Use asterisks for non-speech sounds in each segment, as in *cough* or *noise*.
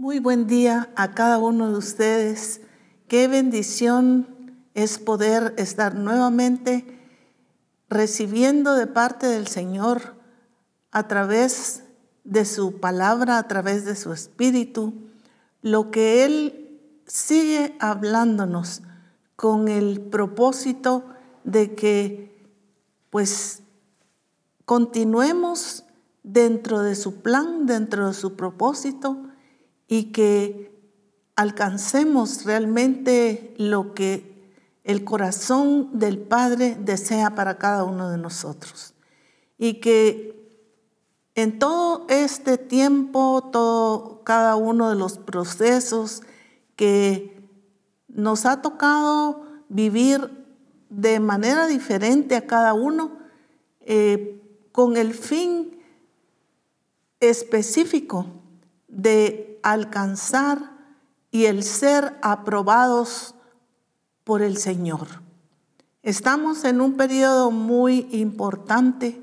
Muy buen día a cada uno de ustedes. Qué bendición es poder estar nuevamente recibiendo de parte del Señor a través de su palabra, a través de su espíritu, lo que Él sigue hablándonos con el propósito de que pues continuemos dentro de su plan, dentro de su propósito y que alcancemos realmente lo que el corazón del Padre desea para cada uno de nosotros. Y que en todo este tiempo, todo, cada uno de los procesos que nos ha tocado vivir de manera diferente a cada uno, eh, con el fin específico de alcanzar y el ser aprobados por el Señor. Estamos en un periodo muy importante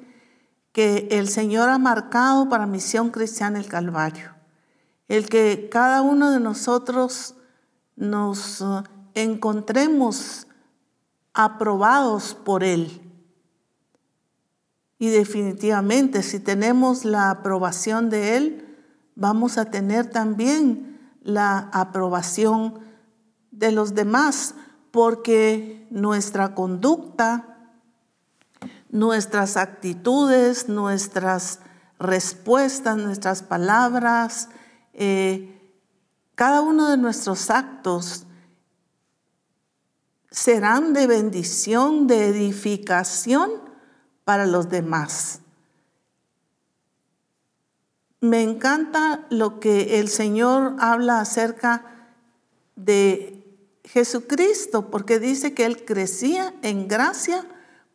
que el Señor ha marcado para Misión Cristiana el Calvario. El que cada uno de nosotros nos uh, encontremos aprobados por Él. Y definitivamente, si tenemos la aprobación de Él, vamos a tener también la aprobación de los demás, porque nuestra conducta, nuestras actitudes, nuestras respuestas, nuestras palabras, eh, cada uno de nuestros actos serán de bendición, de edificación para los demás. Me encanta lo que el Señor habla acerca de Jesucristo, porque dice que Él crecía en gracia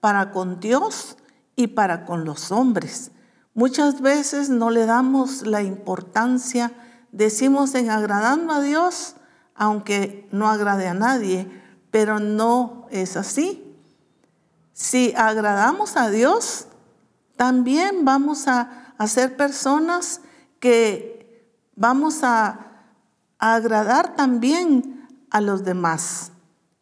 para con Dios y para con los hombres. Muchas veces no le damos la importancia, decimos en agradando a Dios, aunque no agrade a nadie, pero no es así. Si agradamos a Dios, también vamos a, a ser personas que vamos a, a agradar también a los demás,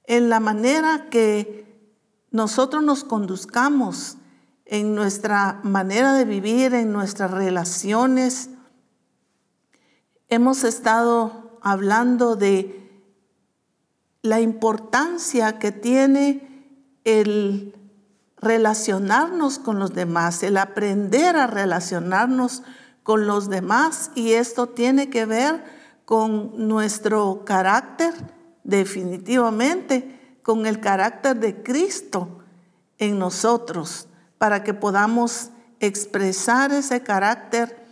en la manera que nosotros nos conduzcamos, en nuestra manera de vivir, en nuestras relaciones. Hemos estado hablando de la importancia que tiene el relacionarnos con los demás, el aprender a relacionarnos con los demás y esto tiene que ver con nuestro carácter, definitivamente con el carácter de Cristo en nosotros, para que podamos expresar ese carácter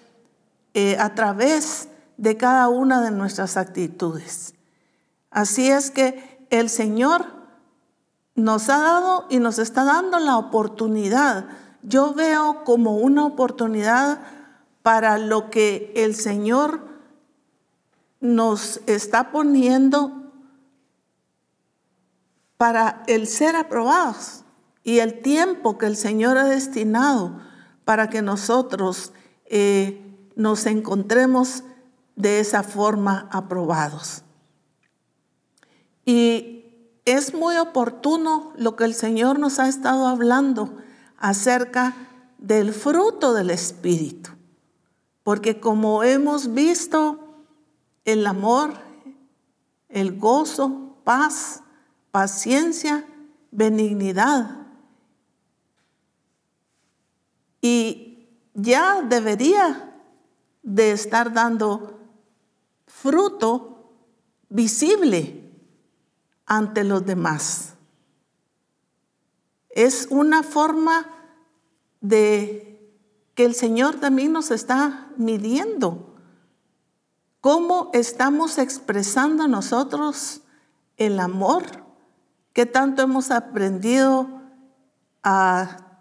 eh, a través de cada una de nuestras actitudes. Así es que el Señor nos ha dado y nos está dando la oportunidad. Yo veo como una oportunidad para lo que el Señor nos está poniendo para el ser aprobados y el tiempo que el Señor ha destinado para que nosotros eh, nos encontremos de esa forma aprobados. Y es muy oportuno lo que el Señor nos ha estado hablando acerca del fruto del Espíritu, porque como hemos visto, el amor, el gozo, paz, paciencia, benignidad. Y ya debería de estar dando fruto visible ante los demás. Es una forma de que el Señor también nos está midiendo. ¿Cómo estamos expresando nosotros el amor? ¿Qué tanto hemos aprendido a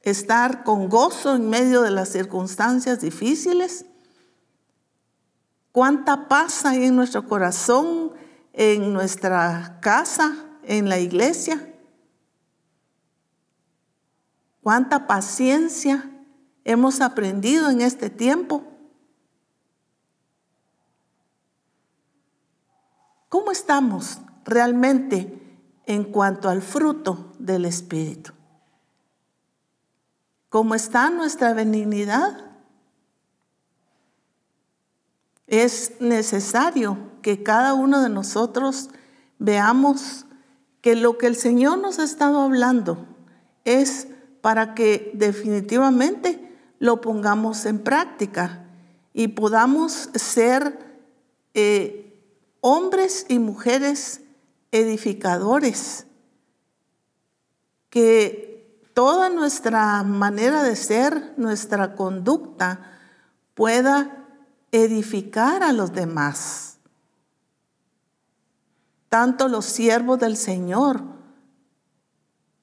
estar con gozo en medio de las circunstancias difíciles? ¿Cuánta paz hay en nuestro corazón, en nuestra casa, en la iglesia? ¿Cuánta paciencia hemos aprendido en este tiempo? ¿Cómo estamos realmente en cuanto al fruto del Espíritu? ¿Cómo está nuestra benignidad? Es necesario que cada uno de nosotros veamos que lo que el Señor nos ha estado hablando es para que definitivamente lo pongamos en práctica y podamos ser eh, hombres y mujeres edificadores, que toda nuestra manera de ser, nuestra conducta pueda edificar a los demás. Tanto los siervos del Señor,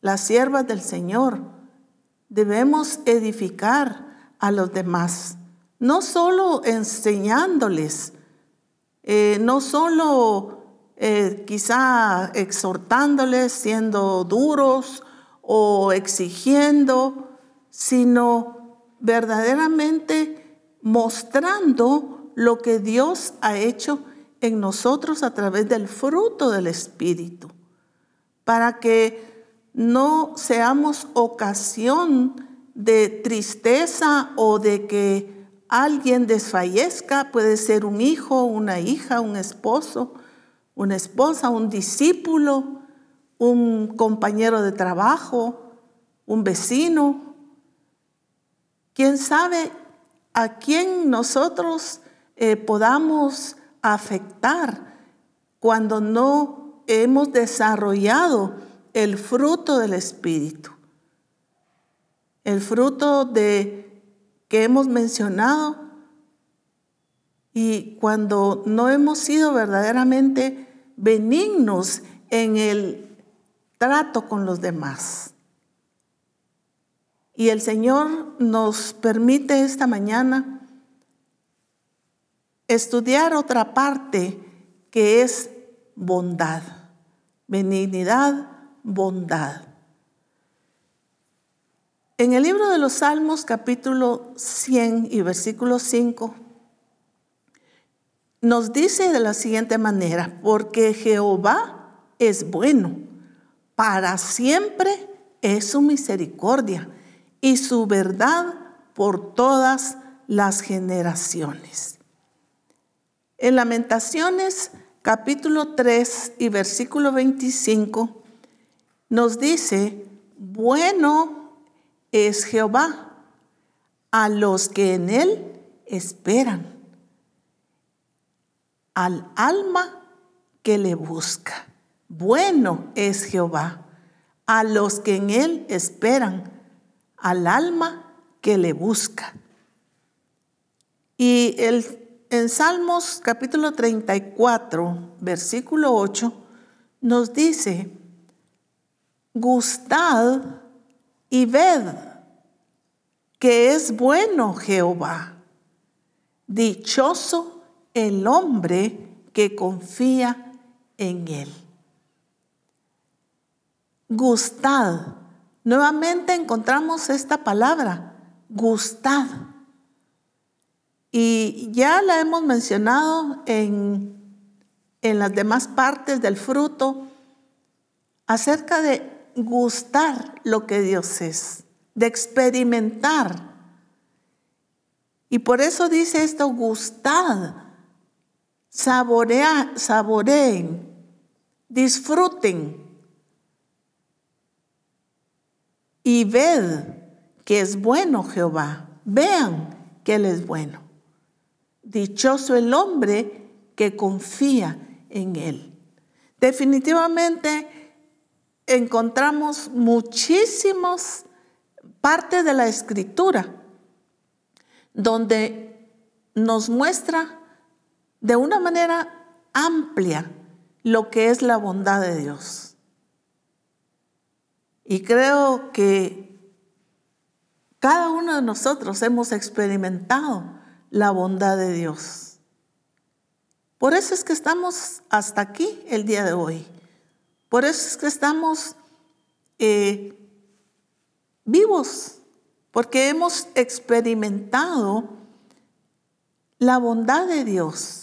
las siervas del Señor, debemos edificar a los demás, no solo enseñándoles, eh, no solo eh, quizá exhortándoles, siendo duros o exigiendo, sino verdaderamente mostrando lo que Dios ha hecho en nosotros a través del fruto del Espíritu, para que no seamos ocasión de tristeza o de que alguien desfallezca, puede ser un hijo, una hija, un esposo, una esposa, un discípulo, un compañero de trabajo, un vecino. ¿Quién sabe a quién nosotros eh, podamos afectar cuando no hemos desarrollado el fruto del Espíritu? El fruto de que hemos mencionado y cuando no hemos sido verdaderamente benignos en el trato con los demás. Y el Señor nos permite esta mañana estudiar otra parte que es bondad, benignidad, bondad. En el libro de los Salmos capítulo 100 y versículo 5 nos dice de la siguiente manera, porque Jehová es bueno, para siempre es su misericordia y su verdad por todas las generaciones. En Lamentaciones capítulo 3 y versículo 25 nos dice, bueno es Jehová a los que en él esperan, al alma que le busca. Bueno es Jehová a los que en él esperan, al alma que le busca. Y el, en Salmos capítulo 34, versículo 8, nos dice, gustad y ved que es bueno Jehová. Dichoso el hombre que confía en él. Gustad. Nuevamente encontramos esta palabra, gustad. Y ya la hemos mencionado en, en las demás partes del fruto acerca de gustar lo que Dios es, de experimentar. Y por eso dice esto, gustad, saboreen, disfruten y ved que es bueno Jehová. Vean que Él es bueno. Dichoso el hombre que confía en Él. Definitivamente encontramos muchísimas partes de la escritura donde nos muestra de una manera amplia lo que es la bondad de Dios. Y creo que cada uno de nosotros hemos experimentado la bondad de Dios. Por eso es que estamos hasta aquí el día de hoy. Por eso es que estamos eh, vivos, porque hemos experimentado la bondad de Dios.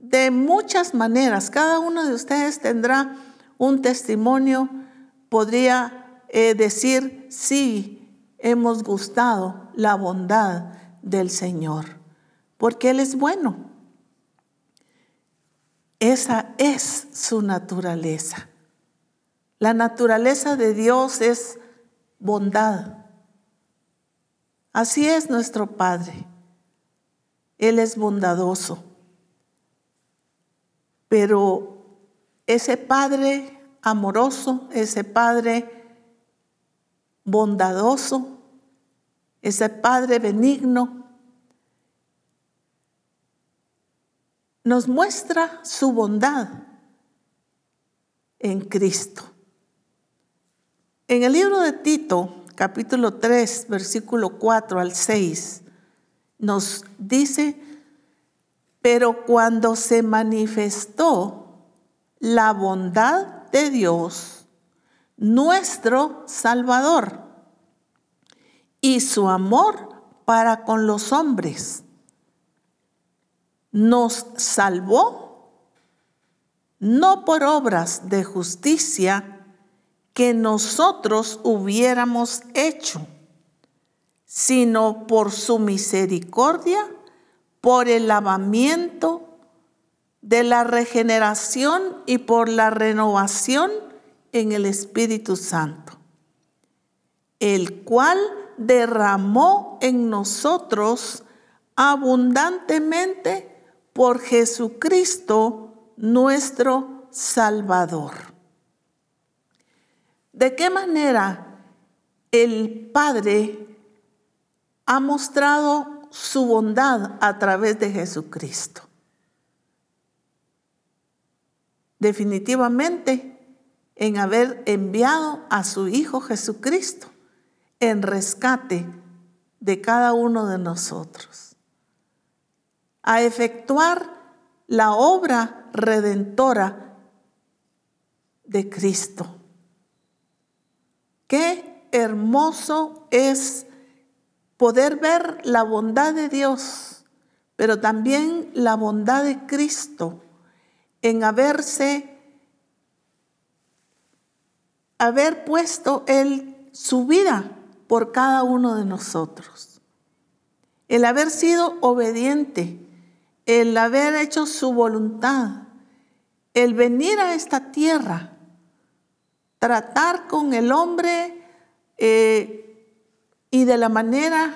de muchas maneras. Cada uno de ustedes tendrá un testimonio, podría eh, decir, sí, hemos gustado la bondad del Señor, porque Él es bueno. Esa es su naturaleza. La naturaleza de Dios es bondad. Así es nuestro Padre. Él es bondadoso. Pero ese Padre amoroso, ese Padre bondadoso, ese Padre benigno, nos muestra su bondad en Cristo. En el libro de Tito, capítulo 3, versículo 4 al 6, nos dice, pero cuando se manifestó la bondad de Dios, nuestro Salvador, y su amor para con los hombres, nos salvó no por obras de justicia que nosotros hubiéramos hecho, sino por su misericordia, por el lavamiento de la regeneración y por la renovación en el Espíritu Santo, el cual derramó en nosotros abundantemente por Jesucristo nuestro Salvador. ¿De qué manera el Padre ha mostrado su bondad a través de Jesucristo? Definitivamente en haber enviado a su Hijo Jesucristo en rescate de cada uno de nosotros, a efectuar la obra redentora de Cristo. Qué hermoso es poder ver la bondad de Dios, pero también la bondad de Cristo en haberse, haber puesto Él su vida por cada uno de nosotros. El haber sido obediente, el haber hecho su voluntad, el venir a esta tierra, tratar con el hombre eh, y de la manera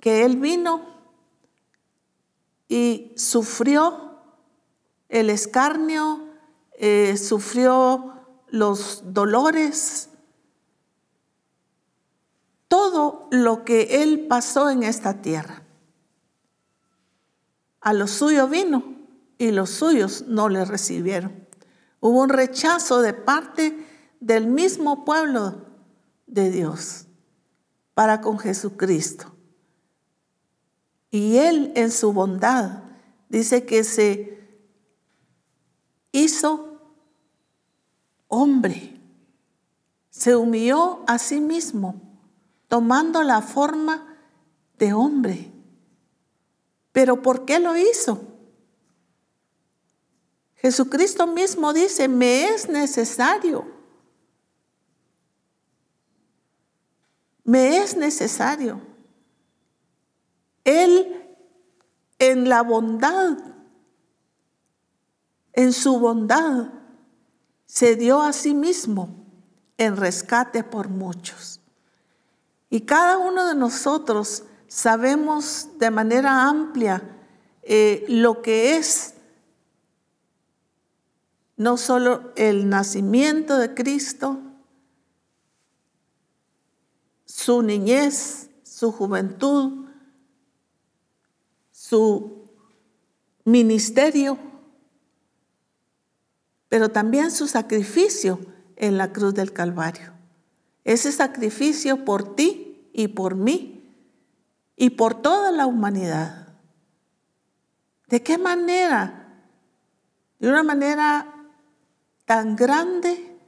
que Él vino y sufrió el escarnio, eh, sufrió los dolores, todo lo que él pasó en esta tierra. A lo suyo vino y los suyos no le recibieron. Hubo un rechazo de parte del mismo pueblo de Dios para con Jesucristo. Y Él en su bondad dice que se hizo hombre, se humilló a sí mismo, tomando la forma de hombre. Pero ¿por qué lo hizo? Jesucristo mismo dice, me es necesario. Me es necesario. Él en la bondad en su bondad, se dio a sí mismo en rescate por muchos. Y cada uno de nosotros sabemos de manera amplia eh, lo que es no solo el nacimiento de Cristo, su niñez, su juventud, su ministerio, pero también su sacrificio en la cruz del Calvario. Ese sacrificio por ti y por mí y por toda la humanidad. ¿De qué manera? De una manera tan grande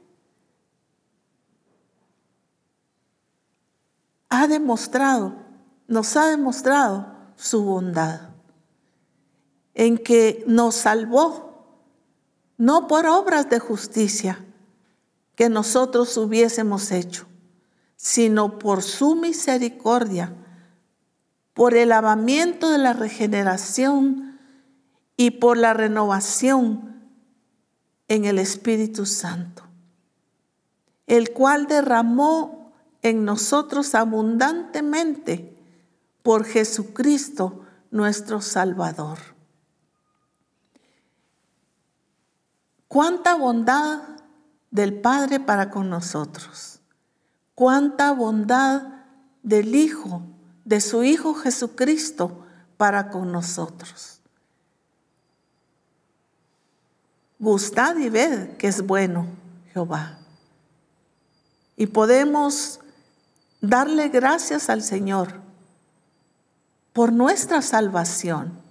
ha demostrado, nos ha demostrado su bondad. en que nos salvó, no por obras de justicia que nosotros hubiésemos hecho, sino por su misericordia, por el lavamiento de la regeneración y por la renovación en el Espíritu Santo, el cual derramó en nosotros abundantemente por Jesucristo nuestro Salvador. Cuánta bondad del Padre para con nosotros. Cuánta bondad del Hijo, de su Hijo Jesucristo para con nosotros. Gustad y ved que es bueno Jehová. Y podemos darle gracias al Señor por nuestra salvación.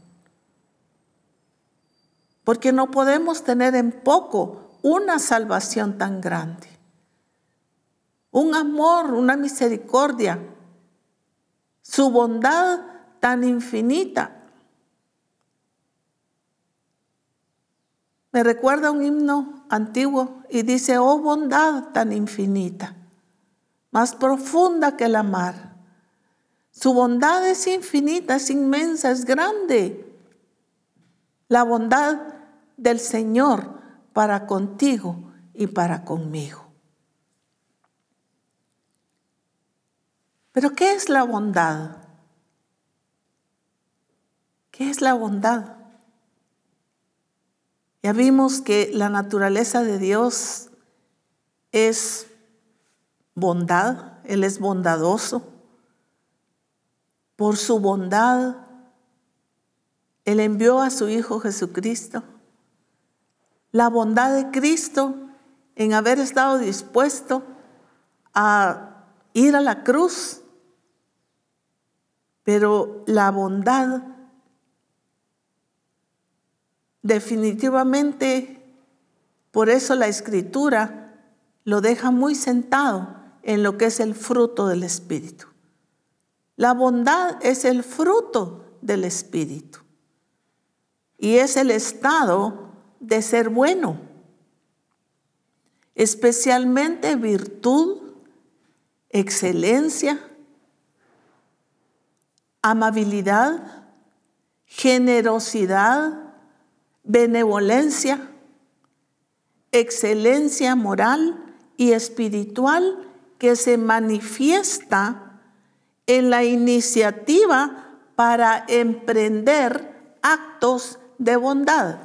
Porque no podemos tener en poco una salvación tan grande. Un amor, una misericordia, su bondad tan infinita Me recuerda un himno antiguo y dice, oh bondad tan infinita, más profunda que la mar. Su bondad es infinita, es inmensa, es grande. La bondad del Señor para contigo y para conmigo. Pero ¿qué es la bondad? ¿Qué es la bondad? Ya vimos que la naturaleza de Dios es bondad, Él es bondadoso. Por su bondad, Él envió a su Hijo Jesucristo. La bondad de Cristo en haber estado dispuesto a ir a la cruz, pero la bondad Definitivamente, por eso la escritura lo deja muy sentado en lo que es el fruto del Espíritu. La bondad es el fruto del Espíritu y es el estado de ser bueno, especialmente virtud, excelencia, amabilidad, generosidad, benevolencia, excelencia moral y espiritual que se manifiesta en la iniciativa para emprender actos de bondad.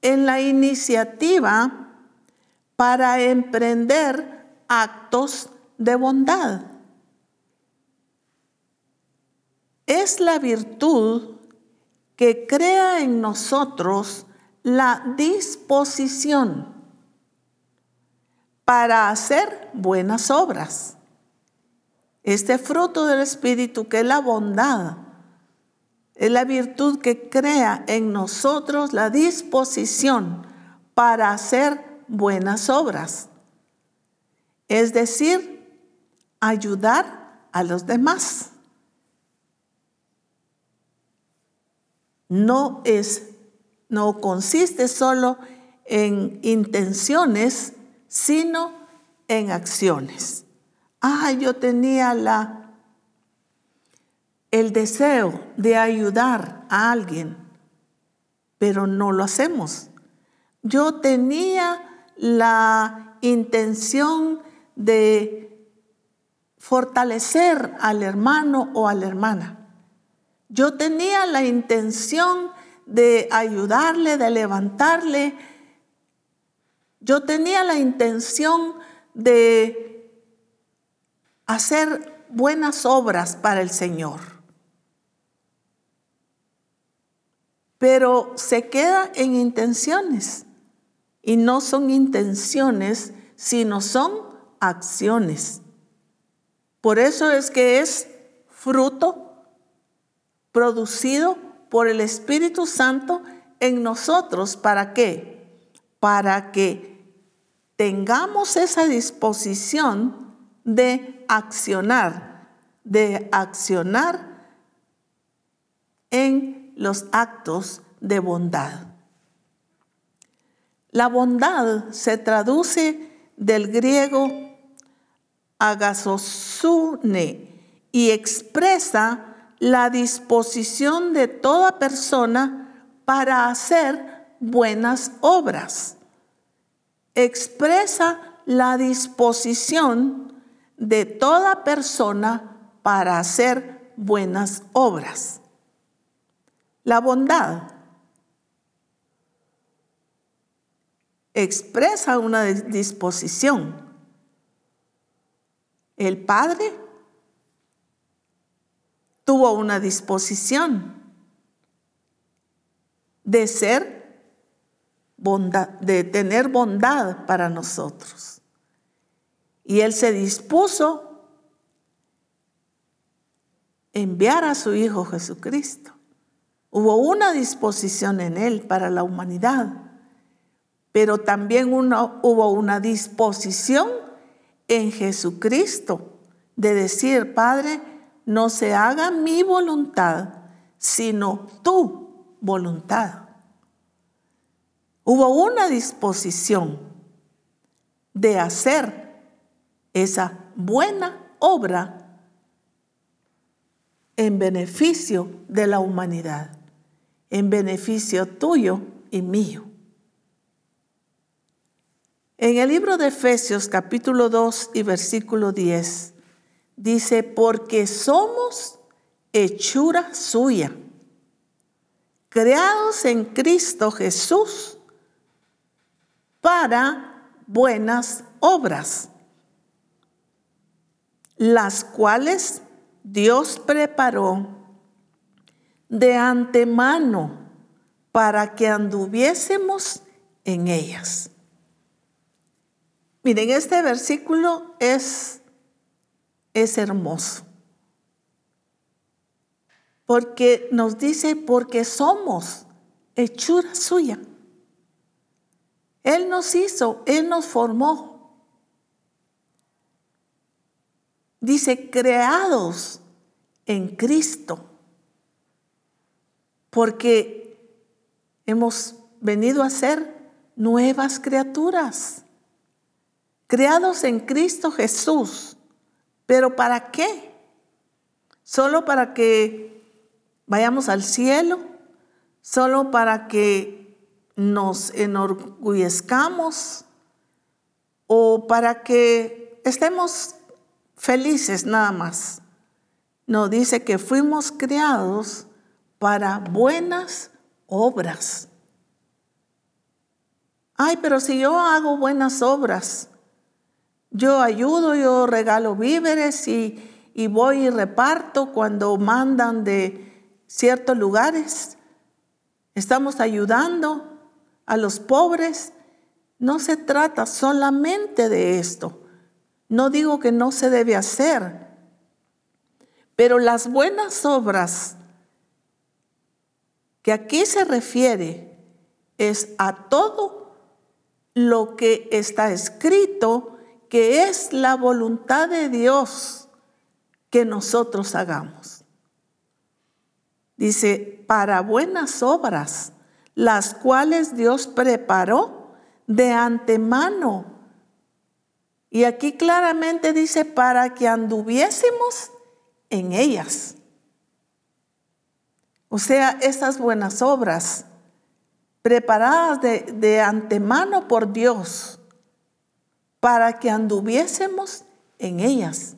En la iniciativa para emprender actos de bondad. Es la virtud que crea en nosotros la disposición para hacer buenas obras. Este fruto del Espíritu, que es la bondad, es la virtud que crea en nosotros la disposición para hacer buenas obras. Es decir, ayudar a los demás. No es, no consiste solo en intenciones, sino en acciones. Ah, yo tenía la, el deseo de ayudar a alguien, pero no lo hacemos. Yo tenía la intención de fortalecer al hermano o a la hermana, yo tenía la intención de ayudarle, de levantarle. Yo tenía la intención de hacer buenas obras para el Señor. Pero se queda en intenciones. Y no son intenciones, sino son acciones. Por eso es que es fruto producido por el Espíritu Santo en nosotros. ¿Para qué? Para que tengamos esa disposición de accionar, de accionar en los actos de bondad. La bondad se traduce del griego agasosune y expresa la disposición de toda persona para hacer buenas obras. Expresa la disposición de toda persona para hacer buenas obras. La bondad expresa una disposición. El Padre tuvo una disposición de ser bondad, de tener bondad para nosotros. Y Él se dispuso enviar a su Hijo Jesucristo. Hubo una disposición en Él para la humanidad, pero también hubo una disposición en Jesucristo de decir, Padre, no se haga mi voluntad, sino tu voluntad. Hubo una disposición de hacer esa buena obra en beneficio de la humanidad, en beneficio tuyo y mío. En el libro de Efesios capítulo 2 y versículo 10 dice, porque somos hechura suya, creados en Cristo Jesús para buenas obras, las cuales Dios preparó de antemano para que anduviésemos en ellas. Miren, este versículo es es hermoso. Porque nos dice, porque somos hechura suya. Él nos hizo, Él nos formó. Dice, creados en Cristo. Porque hemos venido a ser nuevas criaturas. Creados en Cristo Jesús ¿Pero para qué? ¿Solo para que vayamos al cielo? ¿Solo para que nos enorgullezcamos? ¿O para que estemos felices nada más? No, dice que fuimos creados para buenas obras. Ay, pero si yo hago buenas obras, yo ayudo, yo regalo víveres y, voy y reparto cuando mandan de ciertos lugares. Estamos ayudando a los pobres. No se trata solamente de esto. No digo que no se debe hacer, pero las buenas obras que aquí se refiere es a todo lo que está escrito que es la voluntad de Dios que nosotros hagamos. Dice, para buenas obras, las cuales Dios preparó de antemano. Y aquí claramente dice, para que anduviésemos en ellas. O sea, esas buenas obras preparadas de, de antemano por Dios para que anduviésemos en ellas.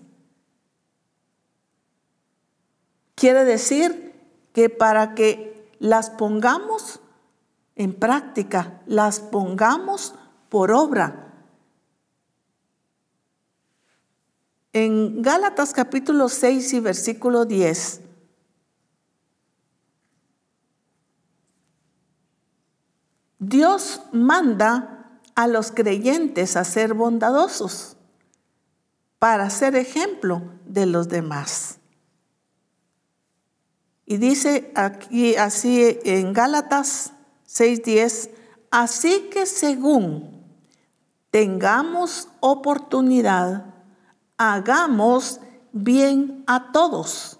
Quiere decir que para que las pongamos en práctica, las pongamos por obra. En Gálatas capítulo 6 y versículo 10, Dios manda a los creyentes a ser bondadosos para ser ejemplo de los demás. Y dice aquí así en Gálatas 6:10, así que según tengamos oportunidad, hagamos bien a todos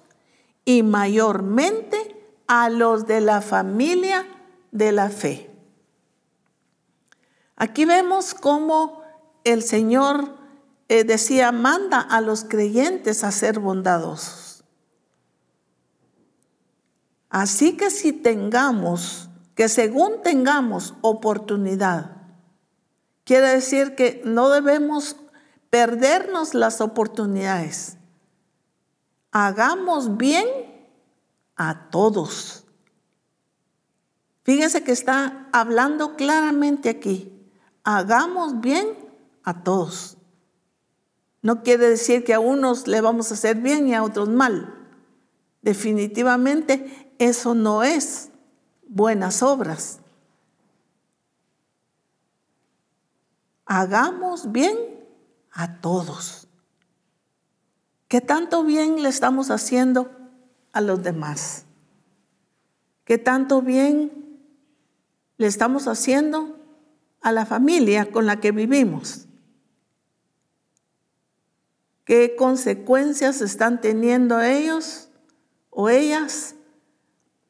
y mayormente a los de la familia de la fe. Aquí vemos cómo el Señor eh, decía, manda a los creyentes a ser bondadosos. Así que si tengamos, que según tengamos oportunidad, quiere decir que no debemos perdernos las oportunidades. Hagamos bien a todos. Fíjense que está hablando claramente aquí. Hagamos bien a todos. No quiere decir que a unos le vamos a hacer bien y a otros mal. Definitivamente eso no es buenas obras. Hagamos bien a todos. ¿Qué tanto bien le estamos haciendo a los demás? ¿Qué tanto bien le estamos haciendo a la familia con la que vivimos? ¿Qué consecuencias están teniendo ellos o ellas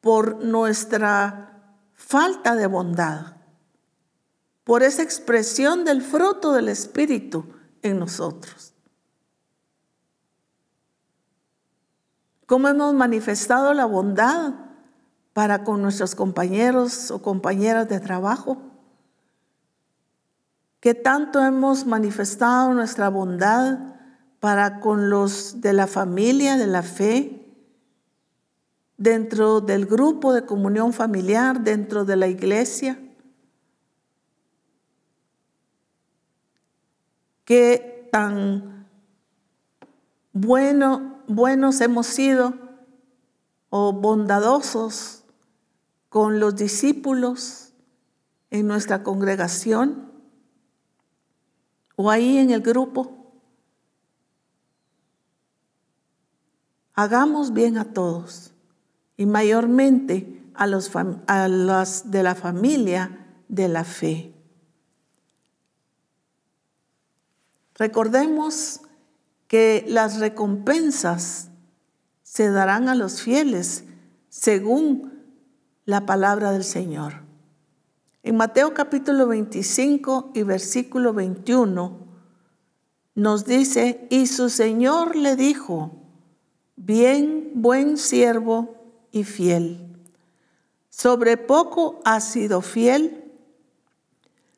por nuestra falta de bondad? Por esa expresión del fruto del Espíritu en nosotros. ¿Cómo hemos manifestado la bondad para con nuestros compañeros o compañeras de trabajo? ¿Qué tanto hemos manifestado nuestra bondad para con los de la familia, de la fe, dentro del grupo de comunión familiar, dentro de la iglesia. Qué tan bueno, buenos hemos sido o bondadosos con los discípulos en nuestra congregación o ahí en el grupo. Hagamos bien a todos y mayormente a, los, a las de la familia de la fe. Recordemos que las recompensas se darán a los fieles según la palabra del Señor. En Mateo capítulo 25 y versículo 21 nos dice, y su Señor le dijo, bien, buen siervo y fiel. Sobre poco has sido fiel,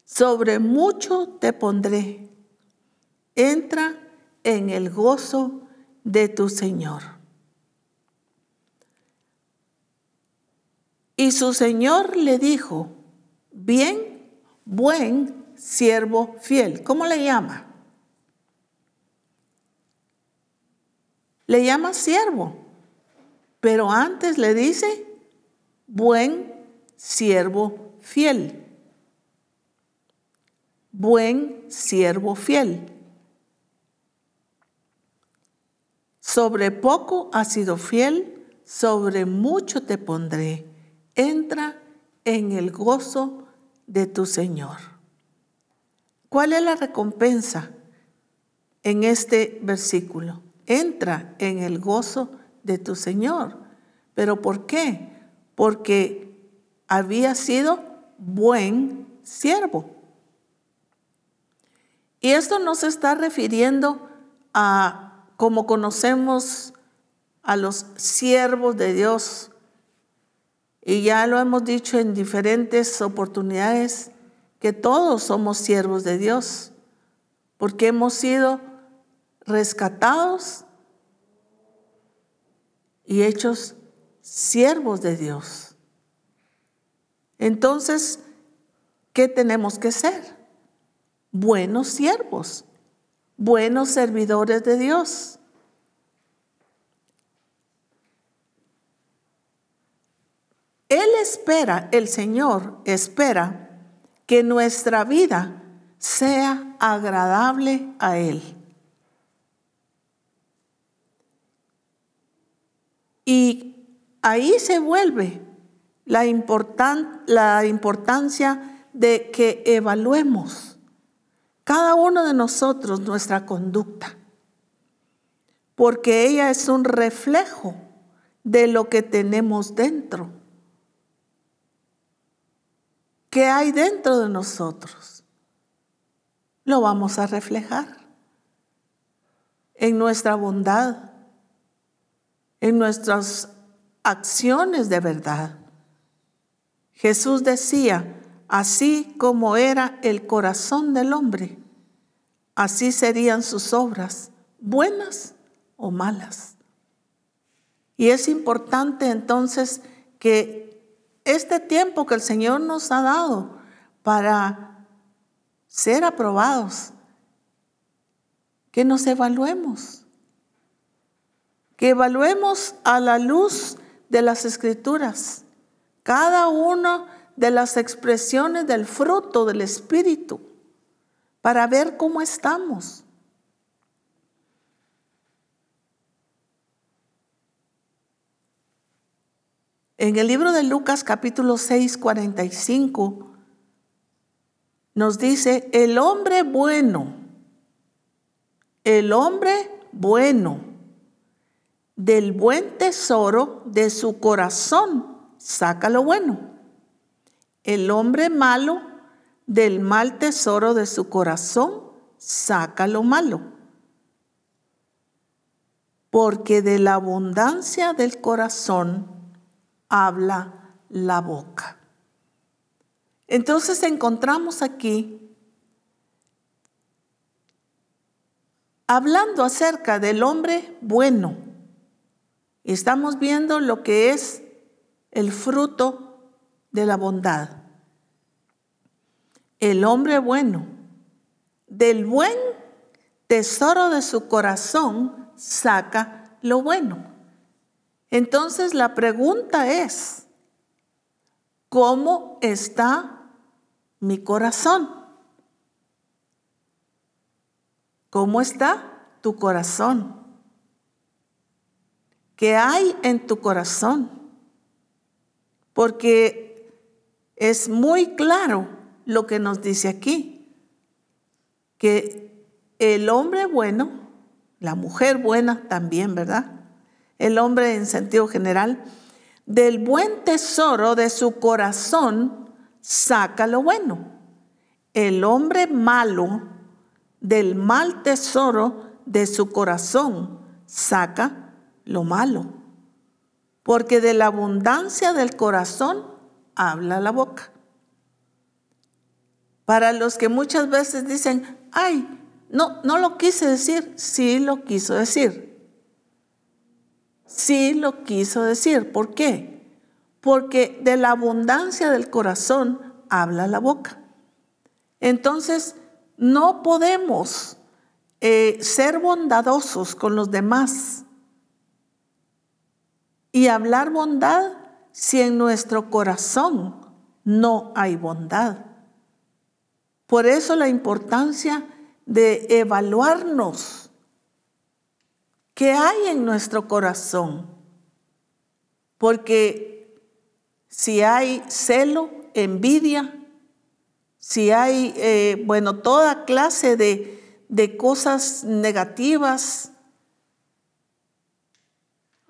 sobre mucho te pondré. Entra en el gozo de tu Señor. Y su Señor le dijo, bien, buen siervo fiel. ¿Cómo le llama? le llama siervo, pero antes le dice buen siervo fiel. Buen siervo fiel. Sobre poco has sido fiel, sobre mucho te pondré. Entra en el gozo de tu Señor. ¿Cuál es la recompensa en este versículo? entra en el gozo de tu Señor. ¿Pero por qué? Porque había sido buen siervo. Y esto no se está refiriendo a como conocemos a los siervos de Dios. Y ya lo hemos dicho en diferentes oportunidades, que todos somos siervos de Dios, porque hemos sido rescatados y hechos siervos de Dios. Entonces, ¿qué tenemos que ser? Buenos siervos, buenos servidores de Dios. Él espera, el Señor espera que nuestra vida sea agradable a Él. Y ahí se vuelve la, la importancia de que evaluemos cada uno de nosotros nuestra conducta, porque ella es un reflejo de lo que tenemos dentro. ¿Qué hay dentro de nosotros? Lo vamos a reflejar en nuestra bondad, en nuestras acciones de verdad. Jesús decía, así como era el corazón del hombre, así serían sus obras, buenas o malas. Y es importante entonces que este tiempo que el Señor nos ha dado para ser aprobados, que nos evaluemos, que evaluemos a la luz de las escrituras cada una de las expresiones del fruto del Espíritu para ver cómo estamos. En el libro de Lucas capítulo 6, 45 nos dice, el hombre bueno, el hombre bueno, del buen tesoro de su corazón saca lo bueno. El hombre malo, del mal tesoro de su corazón saca lo malo. Porque de la abundancia del corazón habla la boca. Entonces encontramos aquí, hablando acerca del hombre bueno, estamos viendo lo que es el fruto de la bondad. El hombre bueno, del buen tesoro de su corazón, saca lo bueno. Entonces la pregunta es, ¿cómo está mi corazón? ¿Cómo está tu corazón? ¿Qué hay en tu corazón? Porque es muy claro lo que nos dice aquí, que el hombre bueno, la mujer buena también, ¿verdad? El hombre en sentido general, del buen tesoro de su corazón saca lo bueno. El hombre malo del mal tesoro de su corazón saca lo malo. Porque de la abundancia del corazón habla la boca. Para los que muchas veces dicen, ay, no, no lo quise decir, sí lo quiso decir sí lo quiso decir. ¿Por qué? Porque de la abundancia del corazón habla la boca. Entonces, no podemos eh, ser bondadosos con los demás y hablar bondad si en nuestro corazón no hay bondad. Por eso la importancia de evaluarnos ¿Qué hay en nuestro corazón? Porque si hay celo, envidia, si hay, eh, bueno, toda clase de, cosas negativas,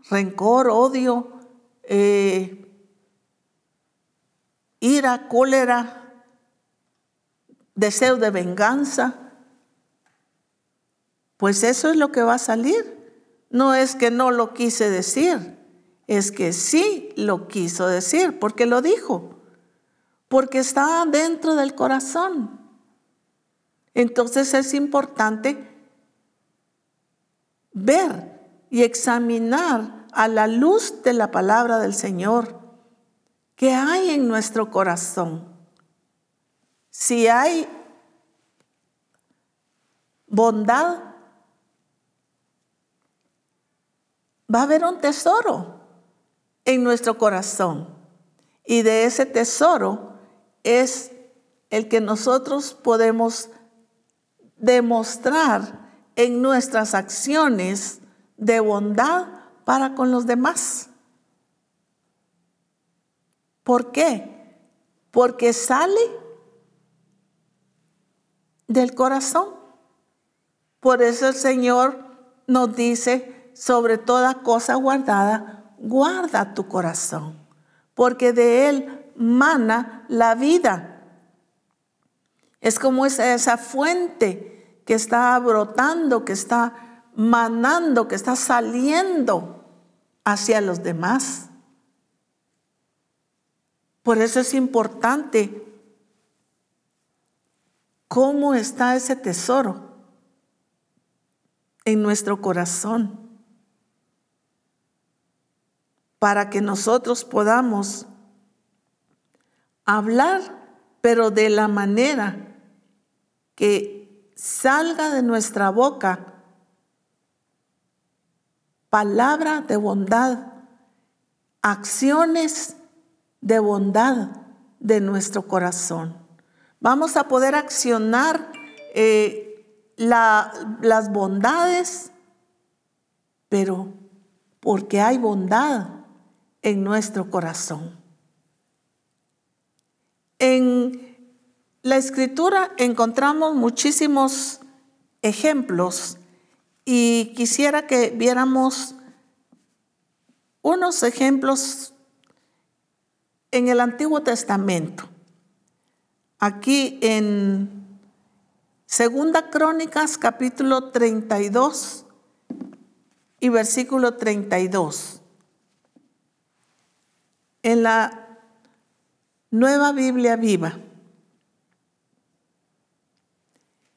rencor, odio, eh, ira, cólera, deseo de venganza, pues eso es lo que va a salir. No es que no lo quise decir, es que sí lo quiso decir, porque lo dijo, porque está dentro del corazón. Entonces es importante ver y examinar a la luz de la palabra del Señor qué hay en nuestro corazón. Si hay bondad, va a haber un tesoro en nuestro corazón. Y de ese tesoro es el que nosotros podemos demostrar en nuestras acciones de bondad para con los demás. ¿Por qué? Porque sale del corazón. Por eso el Señor nos dice, sobre toda cosa guardada, guarda tu corazón, porque de él mana la vida. Es como esa, fuente que está brotando, que está manando, que está saliendo hacia los demás. Por eso es importante cómo está ese tesoro en nuestro corazón para que nosotros podamos hablar, pero de la manera que salga de nuestra boca palabra de bondad, acciones de bondad de nuestro corazón. Vamos a poder accionar eh, las bondades, pero porque hay bondad en nuestro corazón. En la escritura encontramos muchísimos ejemplos y quisiera que viéramos unos ejemplos en el Antiguo Testamento. Aquí en Segunda Crónicas capítulo 32 y versículo 32. En la Nueva Biblia Viva.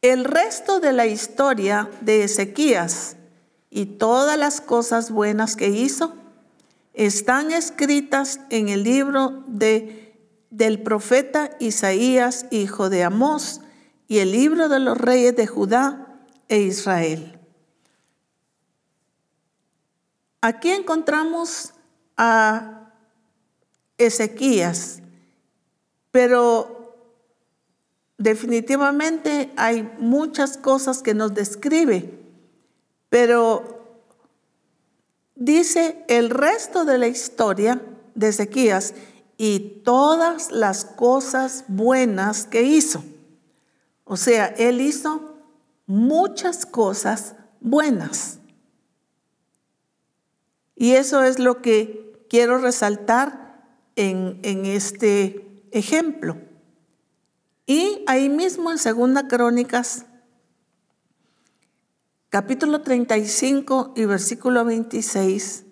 El resto de la historia de Ezequías y todas las cosas buenas que hizo están escritas en el libro de, del profeta Isaías, hijo de Amós, y el libro de los reyes de Judá e Israel. Aquí encontramos a Ezequías, pero definitivamente hay muchas cosas que nos describe, pero dice el resto de la historia de Ezequías y todas las cosas buenas que hizo. O sea, él hizo muchas cosas buenas. Y eso es lo que quiero resaltar en, este ejemplo. Y ahí mismo en Segunda Crónicas capítulo 35 y versículo 26,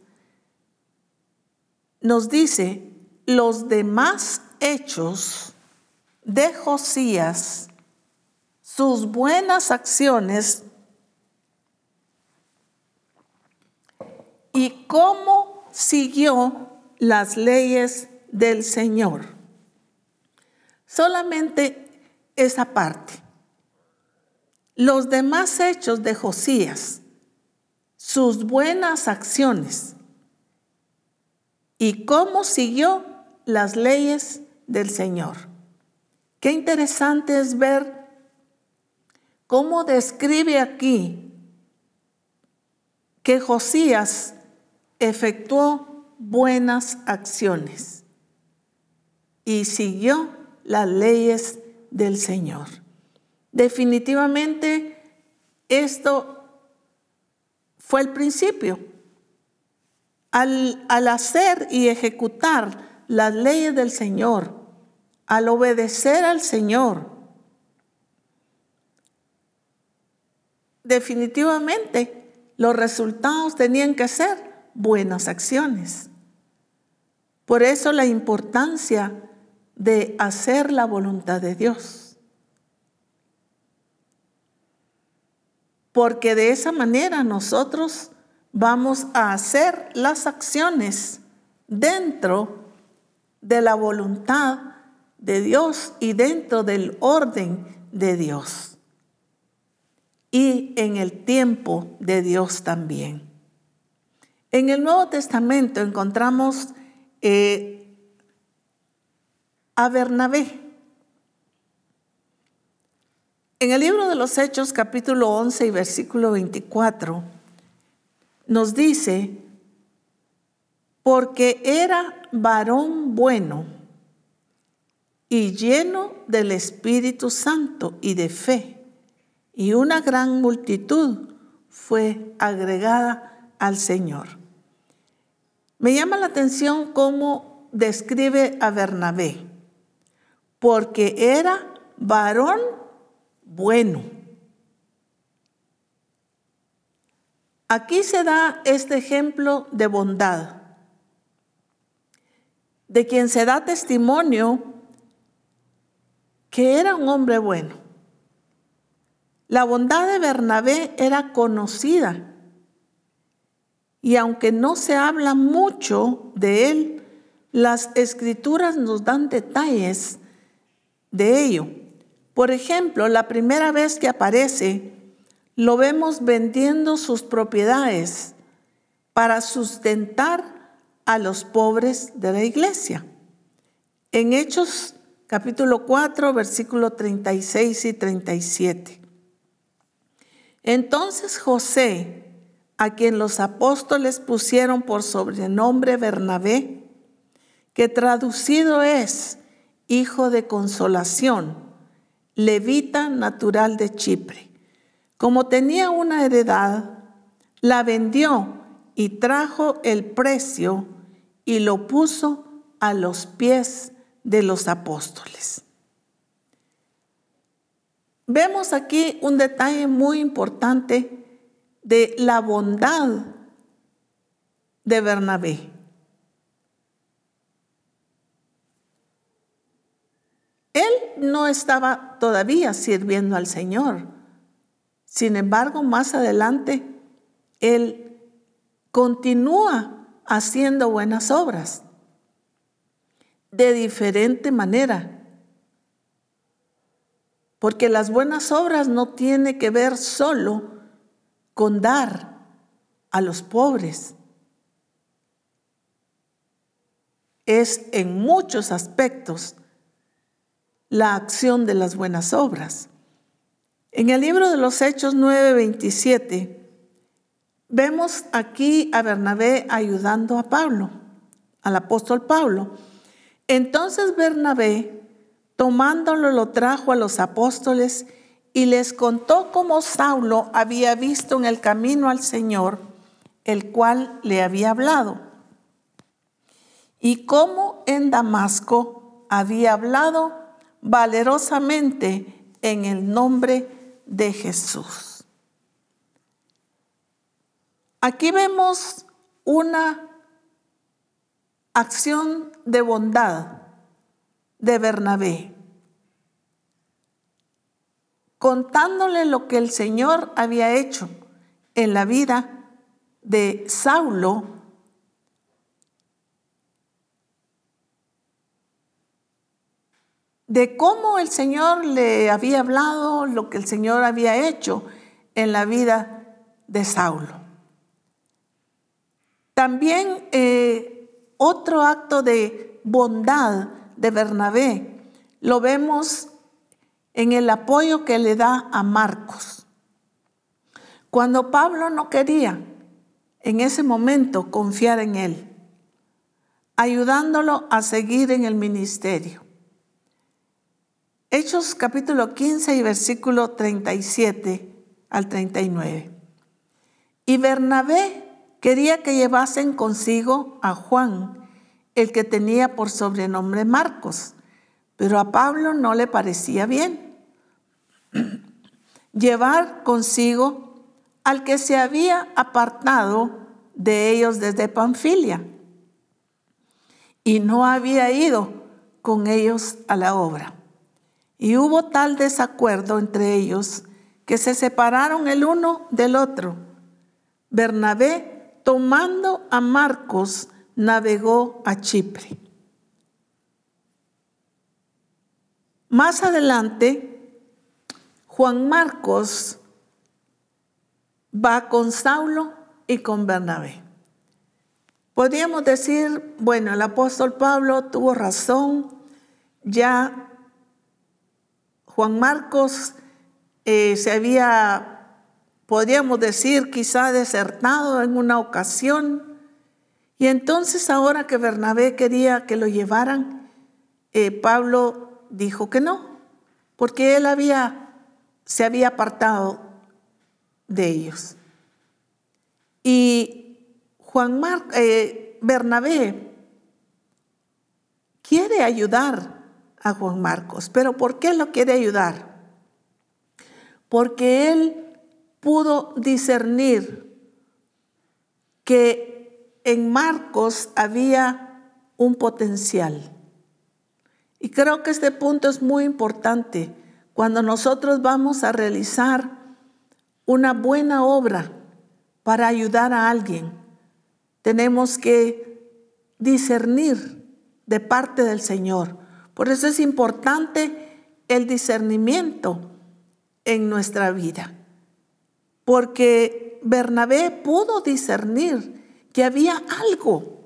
nos dice, los demás hechos de Josías, sus buenas acciones y cómo siguió las leyes del Señor. Solamente esa parte. Los demás hechos de Josías, sus buenas acciones y cómo siguió las leyes del Señor. Qué interesante es ver cómo describe aquí que Josías efectuó buenas acciones y siguió las leyes del Señor. Definitivamente esto fue el principio. Al, al, hacer y ejecutar las leyes del Señor, al obedecer al Señor, definitivamente los resultados tenían que ser buenas acciones. Por eso la importancia de hacer la voluntad de Dios. porque de esa manera nosotros vamos a hacer las acciones dentro de la voluntad de Dios y dentro del orden de Dios. Y en el tiempo de Dios también. En el Nuevo Testamento encontramos eh, a Bernabé. En el libro de los Hechos, capítulo 11 y versículo 24, nos dice, porque era varón bueno y lleno del Espíritu Santo y de fe, y una gran multitud fue agregada al Señor. Me llama la atención cómo describe a Bernabé, porque era varón bueno. Aquí se da este ejemplo de bondad, de quien se da testimonio que era un hombre bueno. La bondad de Bernabé era conocida y aunque no se habla mucho de él, las escrituras nos dan detalles de ello. Por ejemplo, la primera vez que aparece, lo vemos vendiendo sus propiedades para sustentar a los pobres de la iglesia. En Hechos capítulo 4, versículo 36 y 37. Entonces José, a quien los apóstoles pusieron por sobrenombre Bernabé, que traducido es hijo de consolación, levita natural de Chipre. Como tenía una heredad, la vendió y trajo el precio y lo puso a los pies de los apóstoles. Vemos aquí un detalle muy importante de la bondad de Bernabé. Él no estaba todavía sirviendo al Señor. Sin embargo, más adelante, Él continúa haciendo buenas obras de diferente manera. Porque las buenas obras no tienen que ver solo con dar a los pobres. Es en muchos aspectos la acción de las buenas obras. En el libro de los Hechos 9:27 vemos aquí a Bernabé ayudando a Pablo, al apóstol Pablo. Entonces Bernabé, tomándolo, lo trajo a los apóstoles y les contó cómo Saulo había visto en el camino al Señor, el cual le había hablado, y cómo en Damasco había hablado valerosamente en el nombre de Jesús. Aquí vemos una acción de bondad de Bernabé, contándole lo que el Señor había hecho en la vida de Saulo, de cómo el Señor le había hablado, lo que el Señor había hecho en la vida de Saulo. También eh, otro acto de bondad de Bernabé lo vemos en el apoyo que le da a Marcos. Cuando Pablo no quería en ese momento confiar en él, ayudándolo a seguir en el ministerio. Hechos capítulo 15 y versículo 37 al 39. Y Bernabé Quería que llevasen consigo a Juan, el que tenía por sobrenombre Marcos, pero a Pablo no le parecía bien *clears throat* llevar consigo al que se había apartado de ellos desde Panfilia y no había ido con ellos a la obra. Y hubo tal desacuerdo entre ellos que se separaron el uno del otro. Bernabé tomando a Marcos, navegó a Chipre. Más adelante, Juan Marcos va con Saulo y con Bernabé. Podríamos decir, bueno, el apóstol Pablo tuvo razón, ya Juan Marcos eh, se había podríamos decir quizá desertado en una ocasión. Y entonces ahora que Bernabé quería que lo llevaran, eh, Pablo dijo que no, porque él había, se había apartado de ellos. Y Juan Mar, eh, Bernabé quiere ayudar a Juan Marcos, pero ¿por qué lo quiere ayudar? Porque él pudo discernir que en Marcos había un potencial. Y creo que este punto es muy importante cuando nosotros vamos a realizar una buena obra para ayudar a alguien. Tenemos que discernir de parte del Señor. Por eso es importante el discernimiento en nuestra vida. Porque Bernabé pudo discernir que había algo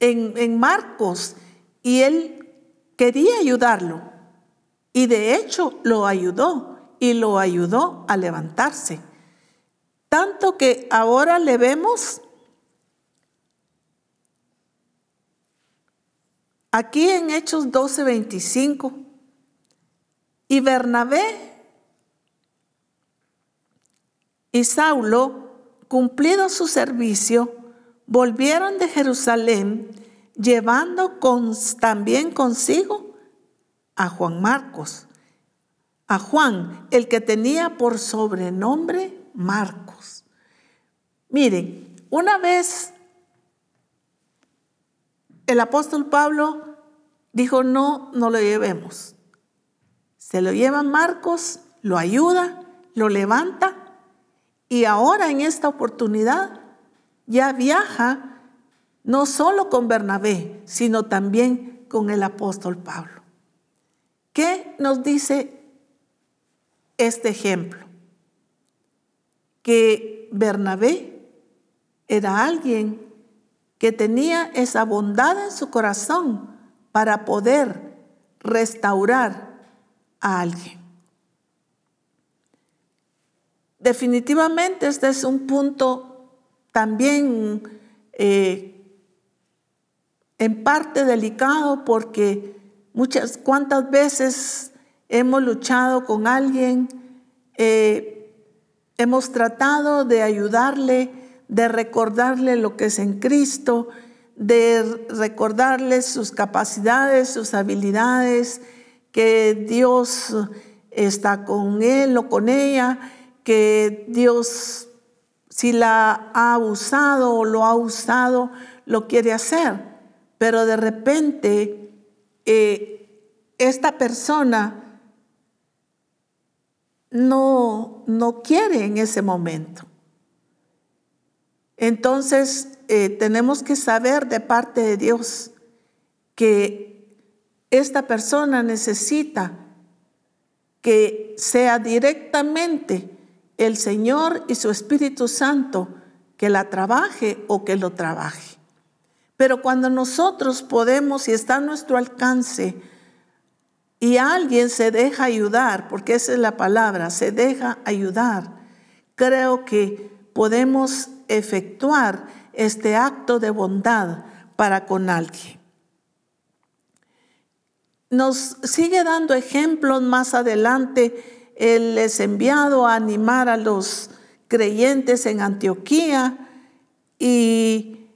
en, en Marcos y él quería ayudarlo. Y de hecho lo ayudó y lo ayudó a levantarse. Tanto que ahora le vemos Aquí en Hechos 12:25, y Bernabé y Saulo, cumplido su servicio, volvieron de Jerusalén, llevando también consigo a Juan Marcos, a Juan, el que tenía por sobrenombre Marcos. Miren, una vez el apóstol Pablo dijo, no, no lo llevemos. Se lo lleva Marcos, lo ayuda, lo levanta y ahora en esta oportunidad ya viaja no solo con Bernabé, sino también con el apóstol Pablo. ¿Qué nos dice este ejemplo? Que Bernabé era alguien que tenía esa bondad en su corazón para poder restaurar a alguien. Definitivamente este es un punto también eh, en parte delicado porque muchas, cuántas veces hemos luchado con alguien, eh, hemos tratado de ayudarle, de recordarle lo que es en Cristo, de recordarle sus capacidades, sus habilidades, que Dios está con él o con ella, que Dios si la ha usado o lo ha usado, lo quiere hacer. Pero de repente eh, esta persona no, no quiere en ese momento. Entonces, eh, tenemos que saber de parte de Dios que esta persona necesita que sea directamente el Señor y su Espíritu Santo que la trabaje o que lo trabaje. Pero cuando nosotros podemos y está a nuestro alcance y alguien se deja ayudar, porque esa es la palabra, se deja ayudar, creo que podemos efectuar este acto de bondad para con alguien. Nos sigue dando ejemplos más adelante. Él es enviado a animar a los creyentes en Antioquía y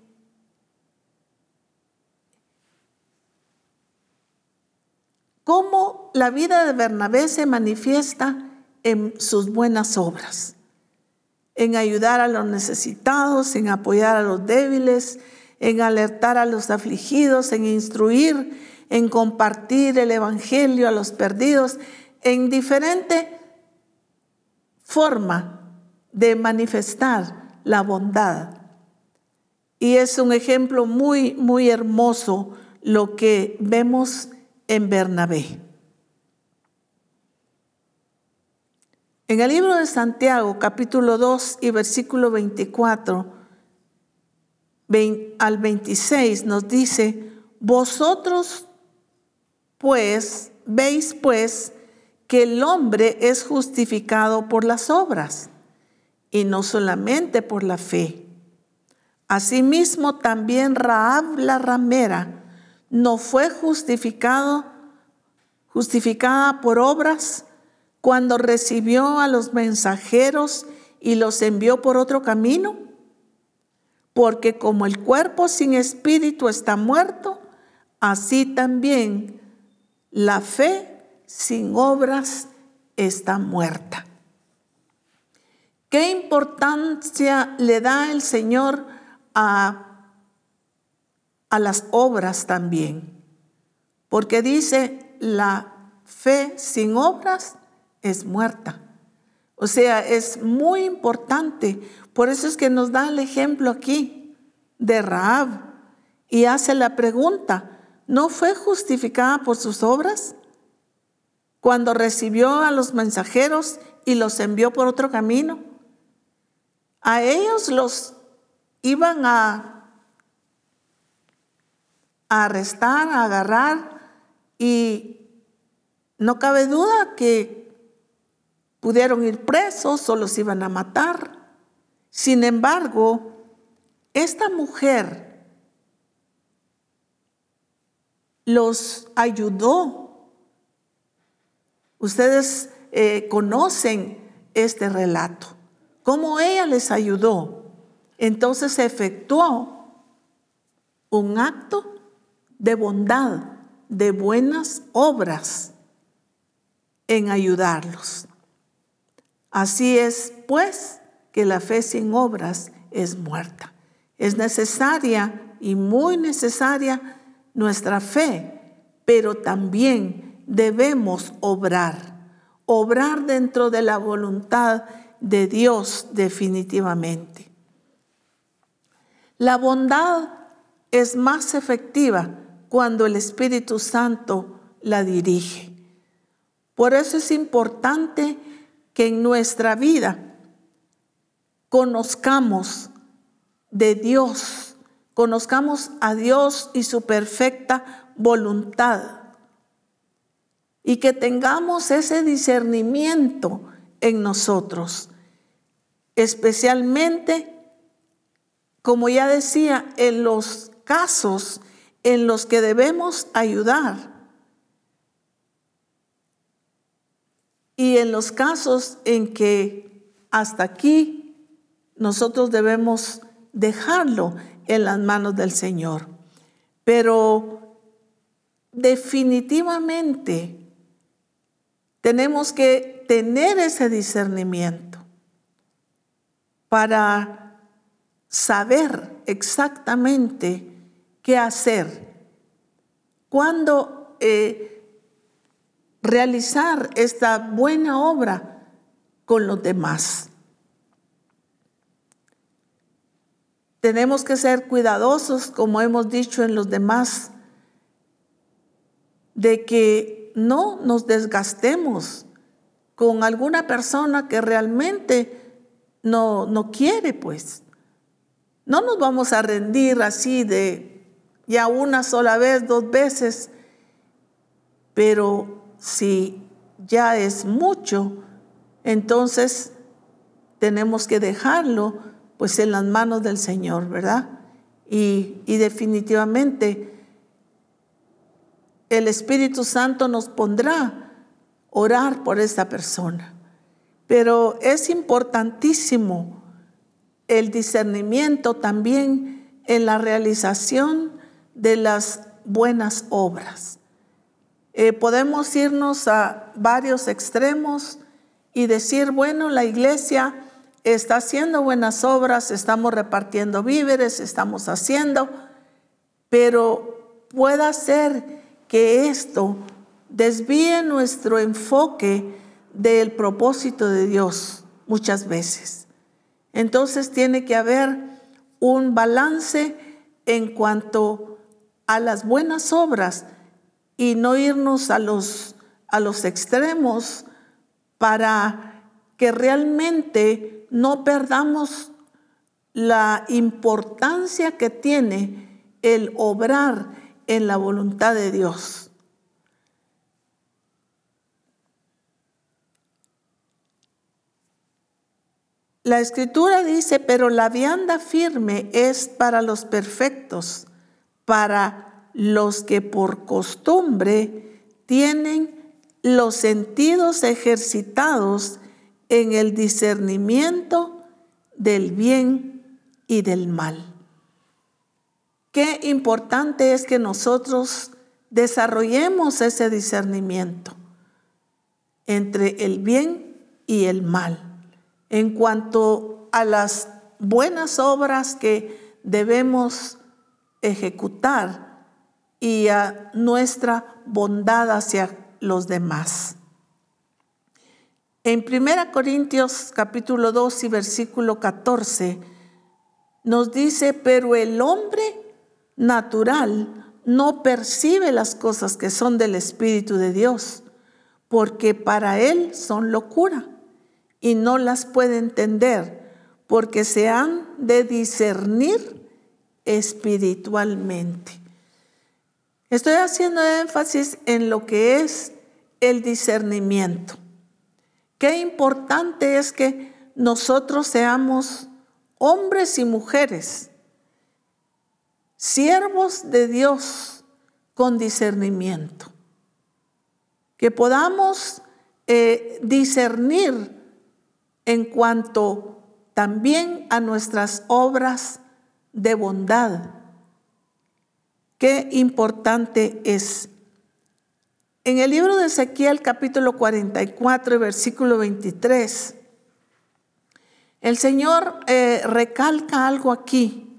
cómo la vida de Bernabé se manifiesta en sus buenas obras en ayudar a los necesitados, en apoyar a los débiles, en alertar a los afligidos, en instruir, en compartir el Evangelio a los perdidos, en diferente forma de manifestar la bondad. Y es un ejemplo muy, muy hermoso lo que vemos en Bernabé. En el libro de Santiago, capítulo 2 y versículo 24 al 26 nos dice, vosotros pues veis pues que el hombre es justificado por las obras y no solamente por la fe. Asimismo también Raab la ramera no fue justificado justificada por obras cuando recibió a los mensajeros y los envió por otro camino? porque como el cuerpo sin espíritu está muerto, así también la fe sin obras está muerta. ¿Qué importancia le da el Señor a, a las obras también? Porque dice, la fe sin obras es muerta. O sea, es muy importante. Por eso es que nos da el ejemplo aquí de Raab y hace la pregunta, ¿no fue justificada por sus obras? Cuando recibió a los mensajeros y los envió por otro camino. A ellos los iban a, a arrestar, a agarrar y no cabe duda que pudieron ir presos o los iban a matar. Sin embargo, esta mujer los ayudó. Ustedes eh, conocen este relato, cómo ella les ayudó. Entonces se efectuó un acto de bondad, de buenas obras en ayudarlos. Así es, pues, que la fe sin obras es muerta. Es necesaria y muy necesaria nuestra fe, pero también debemos obrar, obrar dentro de la voluntad de Dios definitivamente. La bondad es más efectiva cuando el Espíritu Santo la dirige. Por eso es importante que en nuestra vida conozcamos de Dios, conozcamos a Dios y su perfecta voluntad y que tengamos ese discernimiento en nosotros, especialmente, como ya decía, en los casos en los que debemos ayudar Y en los casos en que hasta aquí nosotros debemos dejarlo en las manos del Señor. Pero definitivamente tenemos que tener ese discernimiento para saber exactamente qué hacer. Cuando eh, realizar esta buena obra con los demás. Tenemos que ser cuidadosos, como hemos dicho en los demás, de que no nos desgastemos con alguna persona que realmente no, no quiere, pues. No nos vamos a rendir así de ya una sola vez, dos veces, pero si ya es mucho, entonces tenemos que dejarlo pues en las manos del Señor, ¿verdad? Y, definitivamente el Espíritu Santo nos pondrá orar por esta persona. Pero es importantísimo el discernimiento también en la realización de las buenas obras. Eh, podemos irnos a varios extremos y decir, bueno, la iglesia está haciendo buenas obras, estamos repartiendo víveres, estamos haciendo, pero puede ser que esto desvíe nuestro enfoque del propósito de Dios muchas veces. Entonces tiene que haber un balance en cuanto a las buenas obras y no irnos a los, a los extremos para que realmente no perdamos la importancia que tiene el obrar en la voluntad de Dios. La escritura dice, pero la vianda firme es para los perfectos, para los que por costumbre tienen los sentidos ejercitados en el discernimiento del bien y del mal. qué importante es que nosotros desarrollemos ese discernimiento entre el bien y el mal. En cuanto a las buenas obras que debemos ejecutar y a nuestra bondad hacia los demás. En 1 Corintios capítulo 2 y versículo 14 nos dice, pero el hombre natural no percibe las cosas que son del Espíritu de Dios, porque para él son locura y no las puede entender, porque se han de discernir espiritualmente. Estoy haciendo énfasis en lo que es el discernimiento. Qué importante es que nosotros seamos hombres y mujeres, siervos de Dios con discernimiento, que podamos eh, discernir en cuanto también a nuestras obras de bondad. Qué importante es. En el libro de Ezequiel capítulo 44 versículo 23, el Señor eh, recalca algo aquí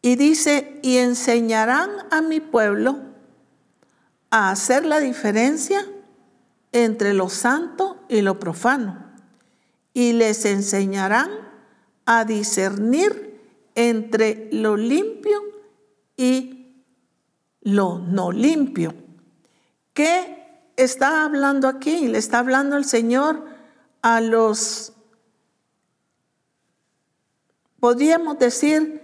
y dice, y enseñarán a mi pueblo a hacer la diferencia entre lo santo y lo profano, y les enseñarán a discernir entre lo limpio y lo no limpio. ¿Qué está hablando aquí? Le está hablando el Señor a los, podríamos decir,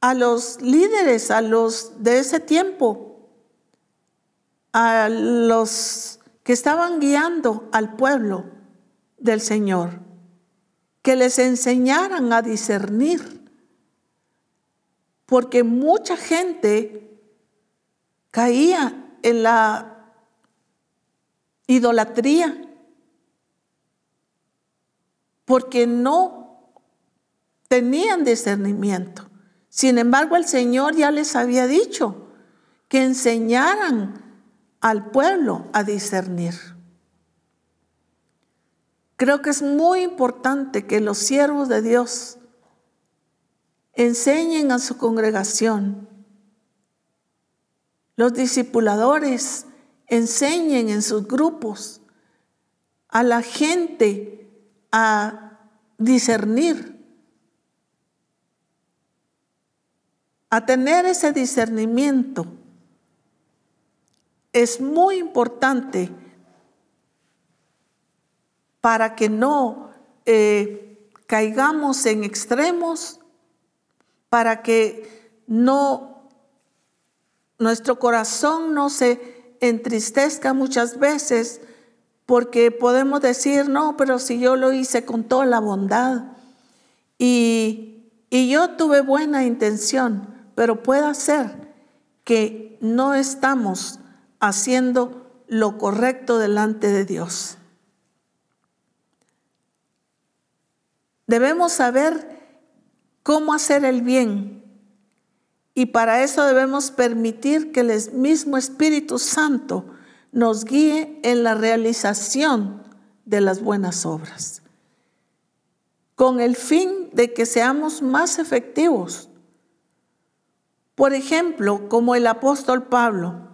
a los líderes, a los de ese tiempo, a los que estaban guiando al pueblo del Señor, que les enseñaran a discernir, porque mucha gente caía en la idolatría porque no tenían discernimiento. Sin embargo, el Señor ya les había dicho que enseñaran al pueblo a discernir. Creo que es muy importante que los siervos de Dios enseñen a su congregación los discipuladores enseñen en sus grupos a la gente a discernir, a tener ese discernimiento. Es muy importante para que no eh, caigamos en extremos, para que no nuestro corazón no se entristezca muchas veces porque podemos decir, no, pero si yo lo hice con toda la bondad y, y yo tuve buena intención, pero puede ser que no estamos haciendo lo correcto delante de Dios. Debemos saber cómo hacer el bien y para eso debemos permitir que el mismo Espíritu Santo nos guíe en la realización de las buenas obras, con el fin de que seamos más efectivos. Por ejemplo, como el apóstol Pablo,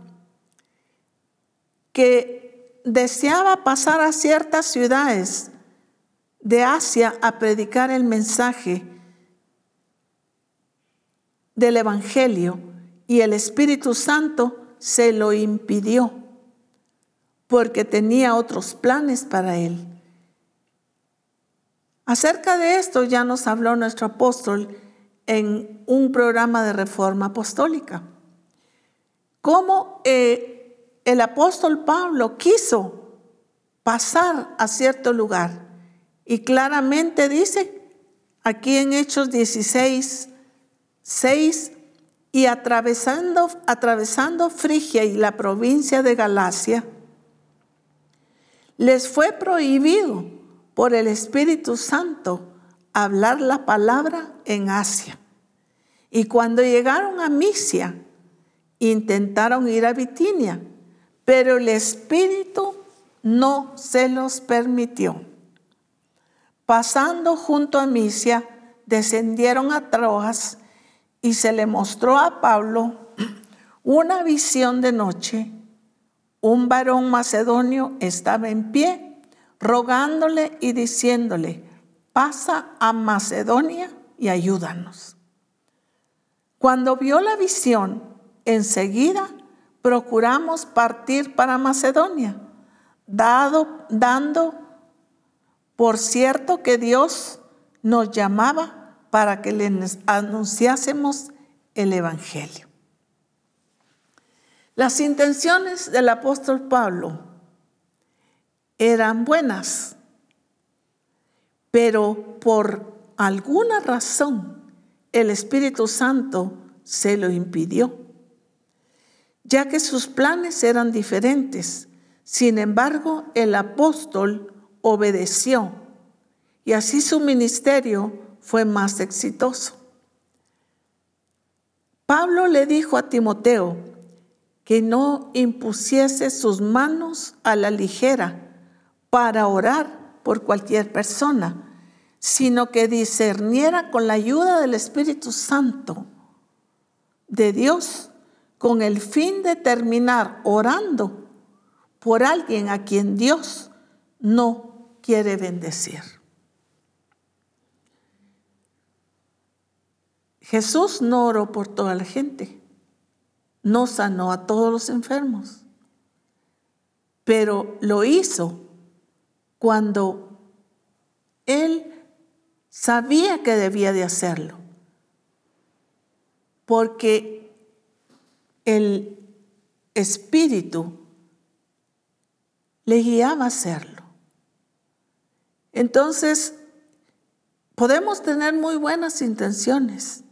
que deseaba pasar a ciertas ciudades de Asia a predicar el mensaje del Evangelio y el Espíritu Santo se lo impidió porque tenía otros planes para él. Acerca de esto ya nos habló nuestro apóstol en un programa de reforma apostólica. Cómo eh, el apóstol Pablo quiso pasar a cierto lugar. Y claramente dice, aquí en Hechos 16, 6. Y atravesando, atravesando Frigia y la provincia de Galacia, les fue prohibido por el Espíritu Santo hablar la palabra en Asia. Y cuando llegaron a Misia, intentaron ir a Bitinia, pero el Espíritu no se los permitió. Pasando junto a Misia, descendieron a Troas y se le mostró a Pablo una visión de noche. Un varón macedonio estaba en pie, rogándole y diciéndole, pasa a Macedonia y ayúdanos. Cuando vio la visión, enseguida procuramos partir para Macedonia, dado, dando por cierto que Dios nos llamaba para que le anunciásemos el Evangelio. Las intenciones del apóstol Pablo eran buenas, pero por alguna razón el Espíritu Santo se lo impidió ya que sus planes eran diferentes. Sin embargo, el apóstol obedeció y así su ministerio fue más exitoso. Pablo le dijo a Timoteo que no impusiese sus manos a la ligera para orar por cualquier persona, sino que discerniera con la ayuda del Espíritu Santo de Dios con el fin de terminar orando por alguien a quien Dios no quiere bendecir. Jesús no oró por toda la gente, no sanó a todos los enfermos, pero lo hizo cuando Él sabía que debía de hacerlo, porque el Espíritu le guiaba a hacerlo. Entonces, podemos tener muy buenas intenciones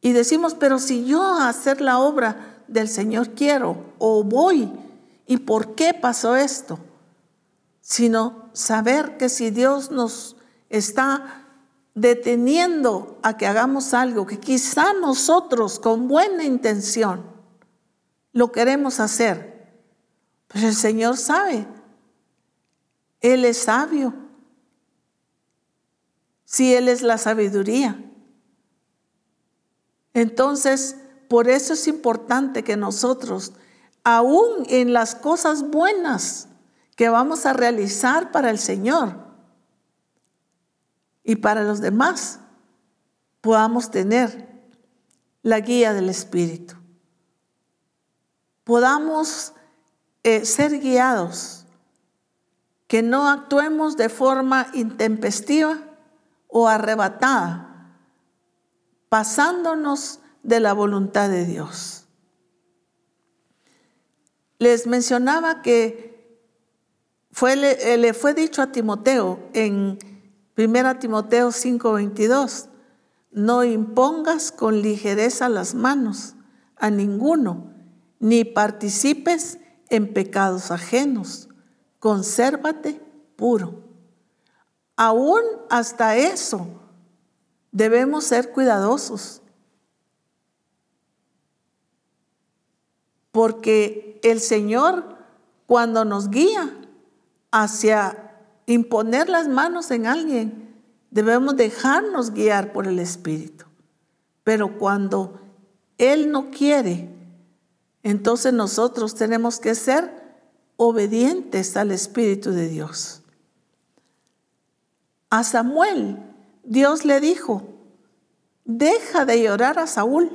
y decimos, pero si yo a hacer la obra del Señor quiero o voy, ¿y por qué pasó esto? Sino saber que si Dios nos está deteniendo a que hagamos algo que quizá nosotros con buena intención lo queremos hacer. Pero el Señor sabe, Él es sabio. Si Él es la sabiduría. Entonces, por eso es importante que nosotros, aún en las cosas buenas que vamos a realizar para el Señor, y para los demás podamos tener la guía del Espíritu. Podamos eh, ser guiados, que no actuemos de forma intempestiva o arrebatada, pasándonos de la voluntad de Dios. Les mencionaba que fue, le, le fue dicho a Timoteo en Primera Timoteo 5:22, no impongas con ligereza las manos a ninguno, ni participes en pecados ajenos, consérvate puro. Aún hasta eso debemos ser cuidadosos, porque el Señor cuando nos guía hacia imponer las manos en alguien, debemos dejarnos guiar por el Espíritu. Pero cuando Él no quiere, entonces nosotros tenemos que ser obedientes al Espíritu de Dios. A Samuel, Dios le dijo, deja de llorar a Saúl,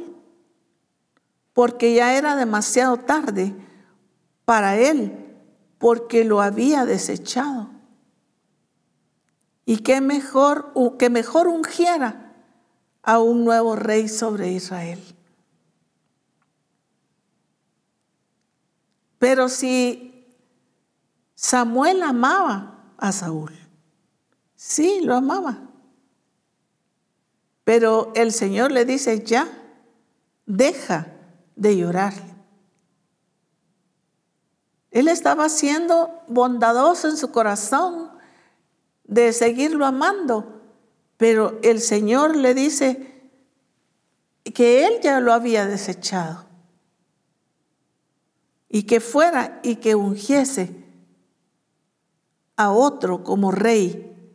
porque ya era demasiado tarde para él, porque lo había desechado. Y mejor, que mejor ungiera a un nuevo rey sobre Israel. Pero si Samuel amaba a Saúl, sí, lo amaba. Pero el Señor le dice, ya, deja de llorar. Él estaba siendo bondadoso en su corazón de seguirlo amando. Pero el Señor le dice, que él ya lo había desechado. Y que fuera y que ungiese a otro como rey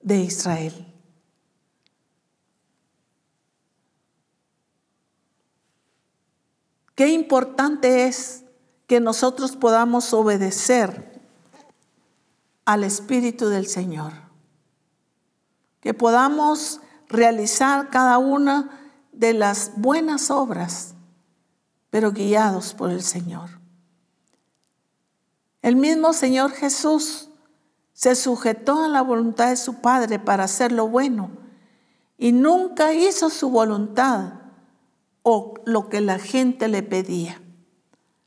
de Israel. Qué importante es que nosotros podamos obedecer al Espíritu del Señor. Que podamos realizar cada una de las buenas obras, pero guiados por el Señor. El mismo Señor Jesús se sujetó a la voluntad de su Padre para hacer lo bueno y nunca hizo su voluntad o lo que la gente le pedía.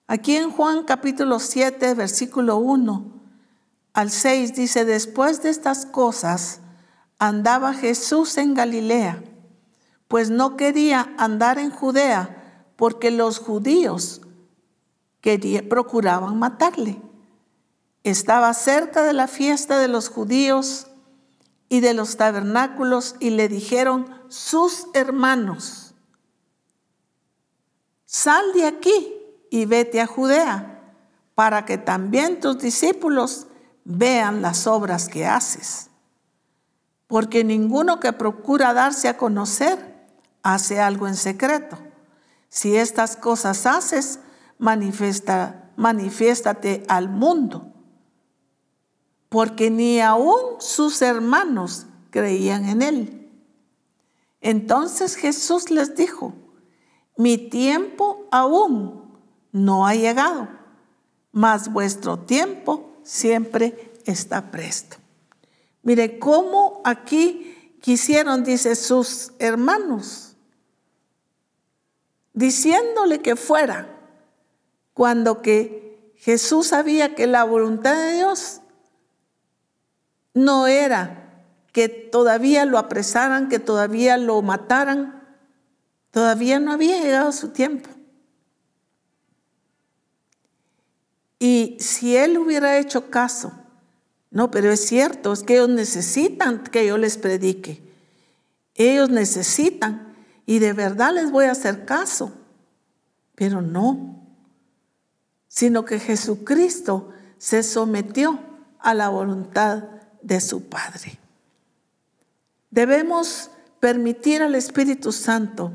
Aquí en Juan capítulo 7, versículo 1 al 6 dice, después de estas cosas andaba Jesús en Galilea, pues no quería andar en Judea porque los judíos procuraban matarle. Estaba cerca de la fiesta de los judíos y de los tabernáculos y le dijeron sus hermanos, sal de aquí y vete a Judea para que también tus discípulos vean las obras que haces. Porque ninguno que procura darse a conocer hace algo en secreto. Si estas cosas haces, manifiesta, manifiéstate al mundo porque ni aún sus hermanos creían en él. Entonces Jesús les dijo, mi tiempo aún no ha llegado, mas vuestro tiempo siempre está presto. Mire cómo aquí quisieron, dice, sus hermanos, diciéndole que fuera, cuando que Jesús sabía que la voluntad de Dios no era que todavía lo apresaran, que todavía lo mataran. Todavía no había llegado su tiempo. Y si él hubiera hecho caso, no, pero es cierto, es que ellos necesitan que yo les predique. Ellos necesitan y de verdad les voy a hacer caso. Pero no, sino que Jesucristo se sometió a la voluntad de su Padre. Debemos permitir al Espíritu Santo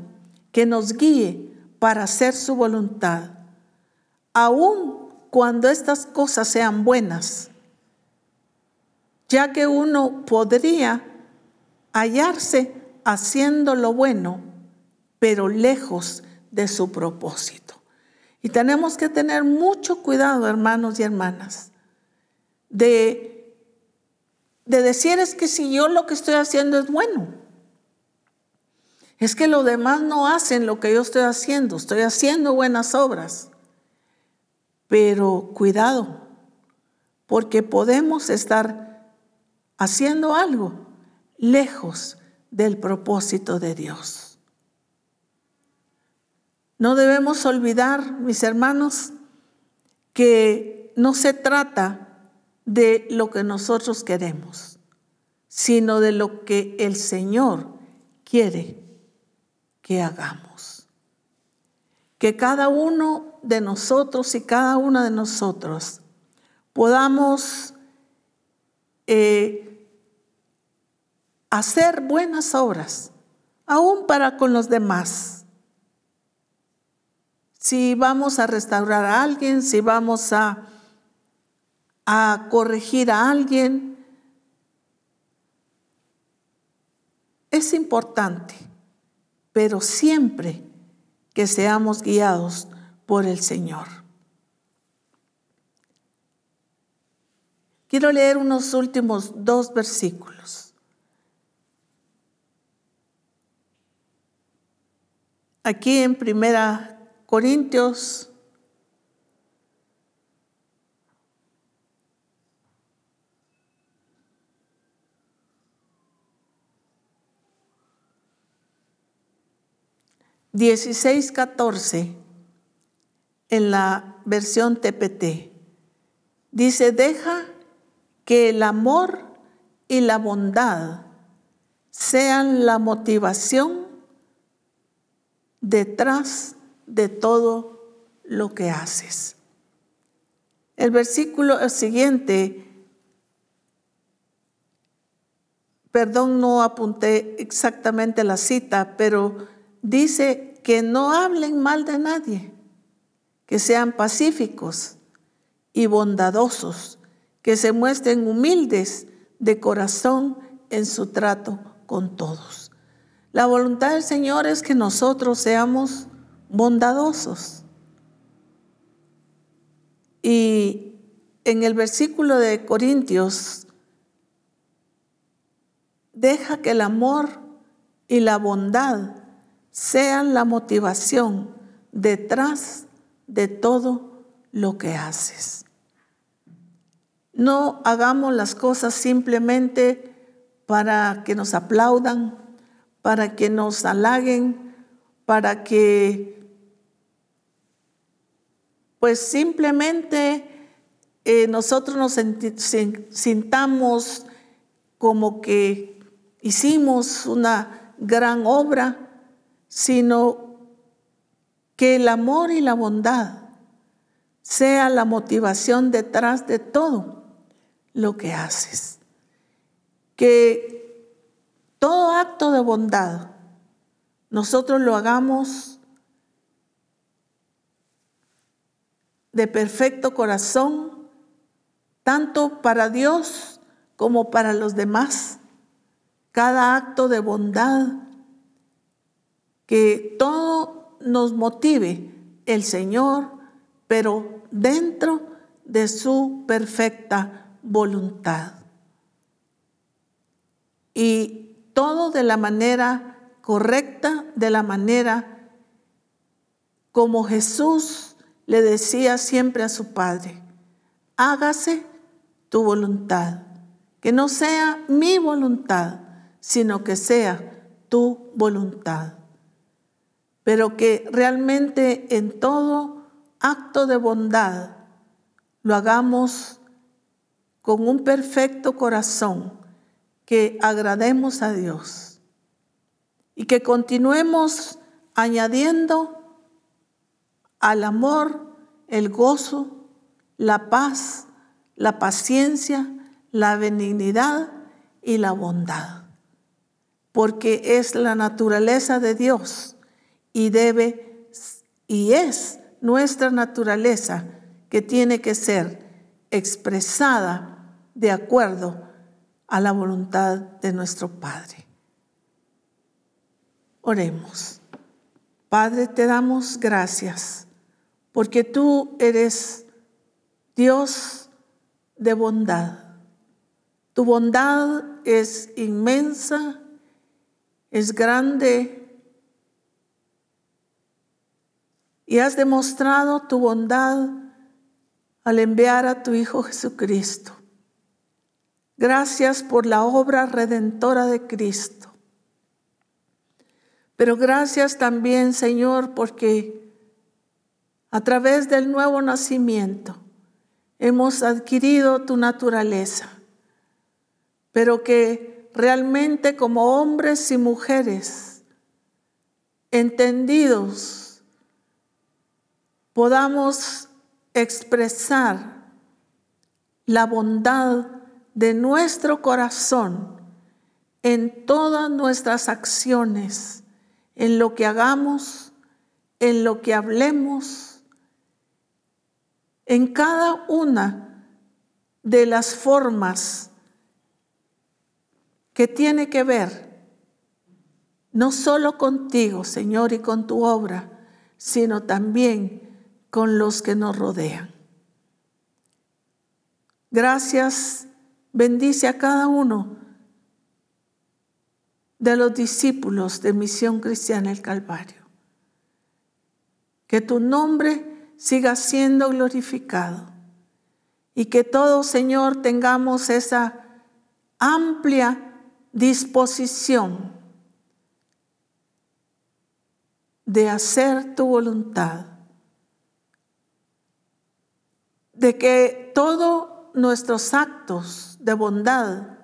que nos guíe para hacer su voluntad, aun cuando estas cosas sean buenas, ya que uno podría hallarse haciendo lo bueno, pero lejos de su propósito. Y tenemos que tener mucho cuidado, hermanos y hermanas, de de decir es que si yo lo que estoy haciendo es bueno. Es que los demás no hacen lo que yo estoy haciendo. Estoy haciendo buenas obras. Pero cuidado, porque podemos estar haciendo algo lejos del propósito de Dios. No debemos olvidar, mis hermanos, que no se trata de lo que nosotros queremos, sino de lo que el Señor quiere que hagamos. Que cada uno de nosotros y cada una de nosotros podamos eh, hacer buenas obras, aún para con los demás. Si vamos a restaurar a alguien, si vamos a a corregir a alguien. Es importante, pero siempre que seamos guiados por el Señor. Quiero leer unos últimos dos versículos. Aquí en Primera Corintios 16:14 en la versión TPT. Dice, deja que el amor y la bondad sean la motivación detrás de todo lo que haces. El versículo siguiente, perdón, no apunté exactamente la cita, pero dice que no hablen mal de nadie, que sean pacíficos y bondadosos, que se muestren humildes de corazón en su trato con todos. La voluntad del Señor es que nosotros seamos bondadosos. Y en el versículo de Corintios, deja que el amor y la bondad sean la motivación detrás de todo lo que haces. No hagamos las cosas simplemente para que nos aplaudan, para que nos halaguen, para que pues simplemente eh, nosotros nos sintamos como que hicimos una gran obra, sino que el amor y la bondad sea la motivación detrás de todo lo que haces. Que todo acto de bondad nosotros lo hagamos de perfecto corazón, tanto para Dios como para los demás. Cada acto de bondad, que todo nos motive el Señor, pero dentro de su perfecta voluntad. Y todo de la manera correcta, de la manera como Jesús le decía siempre a su padre, hágase tu voluntad, que no sea mi voluntad, sino que sea tu voluntad. Pero que realmente en todo acto de bondad lo hagamos con un perfecto corazón, que agrademos a Dios y que continuemos añadiendo al amor, el gozo, la paz, la paciencia, la benignidad y la bondad. Porque es la naturaleza de Dios y debe y es nuestra naturaleza que tiene que ser expresada de acuerdo a la voluntad de nuestro Padre. Oremos. Padre, te damos gracias porque tú eres Dios de bondad. Tu bondad es inmensa, es grande y has demostrado tu bondad al enviar a tu Hijo Jesucristo. Gracias por la obra redentora de Cristo. Pero gracias también, Señor, porque a través del nuevo nacimiento hemos adquirido tu naturaleza, pero que realmente como hombres y mujeres entendidos podamos expresar la bondad de nuestro corazón en todas nuestras acciones, en lo que hagamos, en lo que hablemos, en cada una de las formas que tiene que ver no solo contigo, Señor, y con tu obra, sino también con los que nos rodean. Gracias, bendice a cada uno de los discípulos de Misión Cristiana el Calvario. Que tu nombre siga siendo glorificado. Y que todos, Señor, tengamos esa amplia disposición de hacer tu voluntad. De que todos nuestros actos de bondad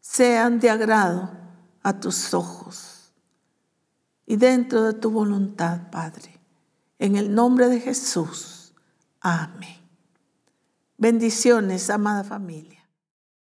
sean de agrado a tus ojos y dentro de tu voluntad, Padre. En el nombre de Jesús. Amén. Bendiciones, amada familia.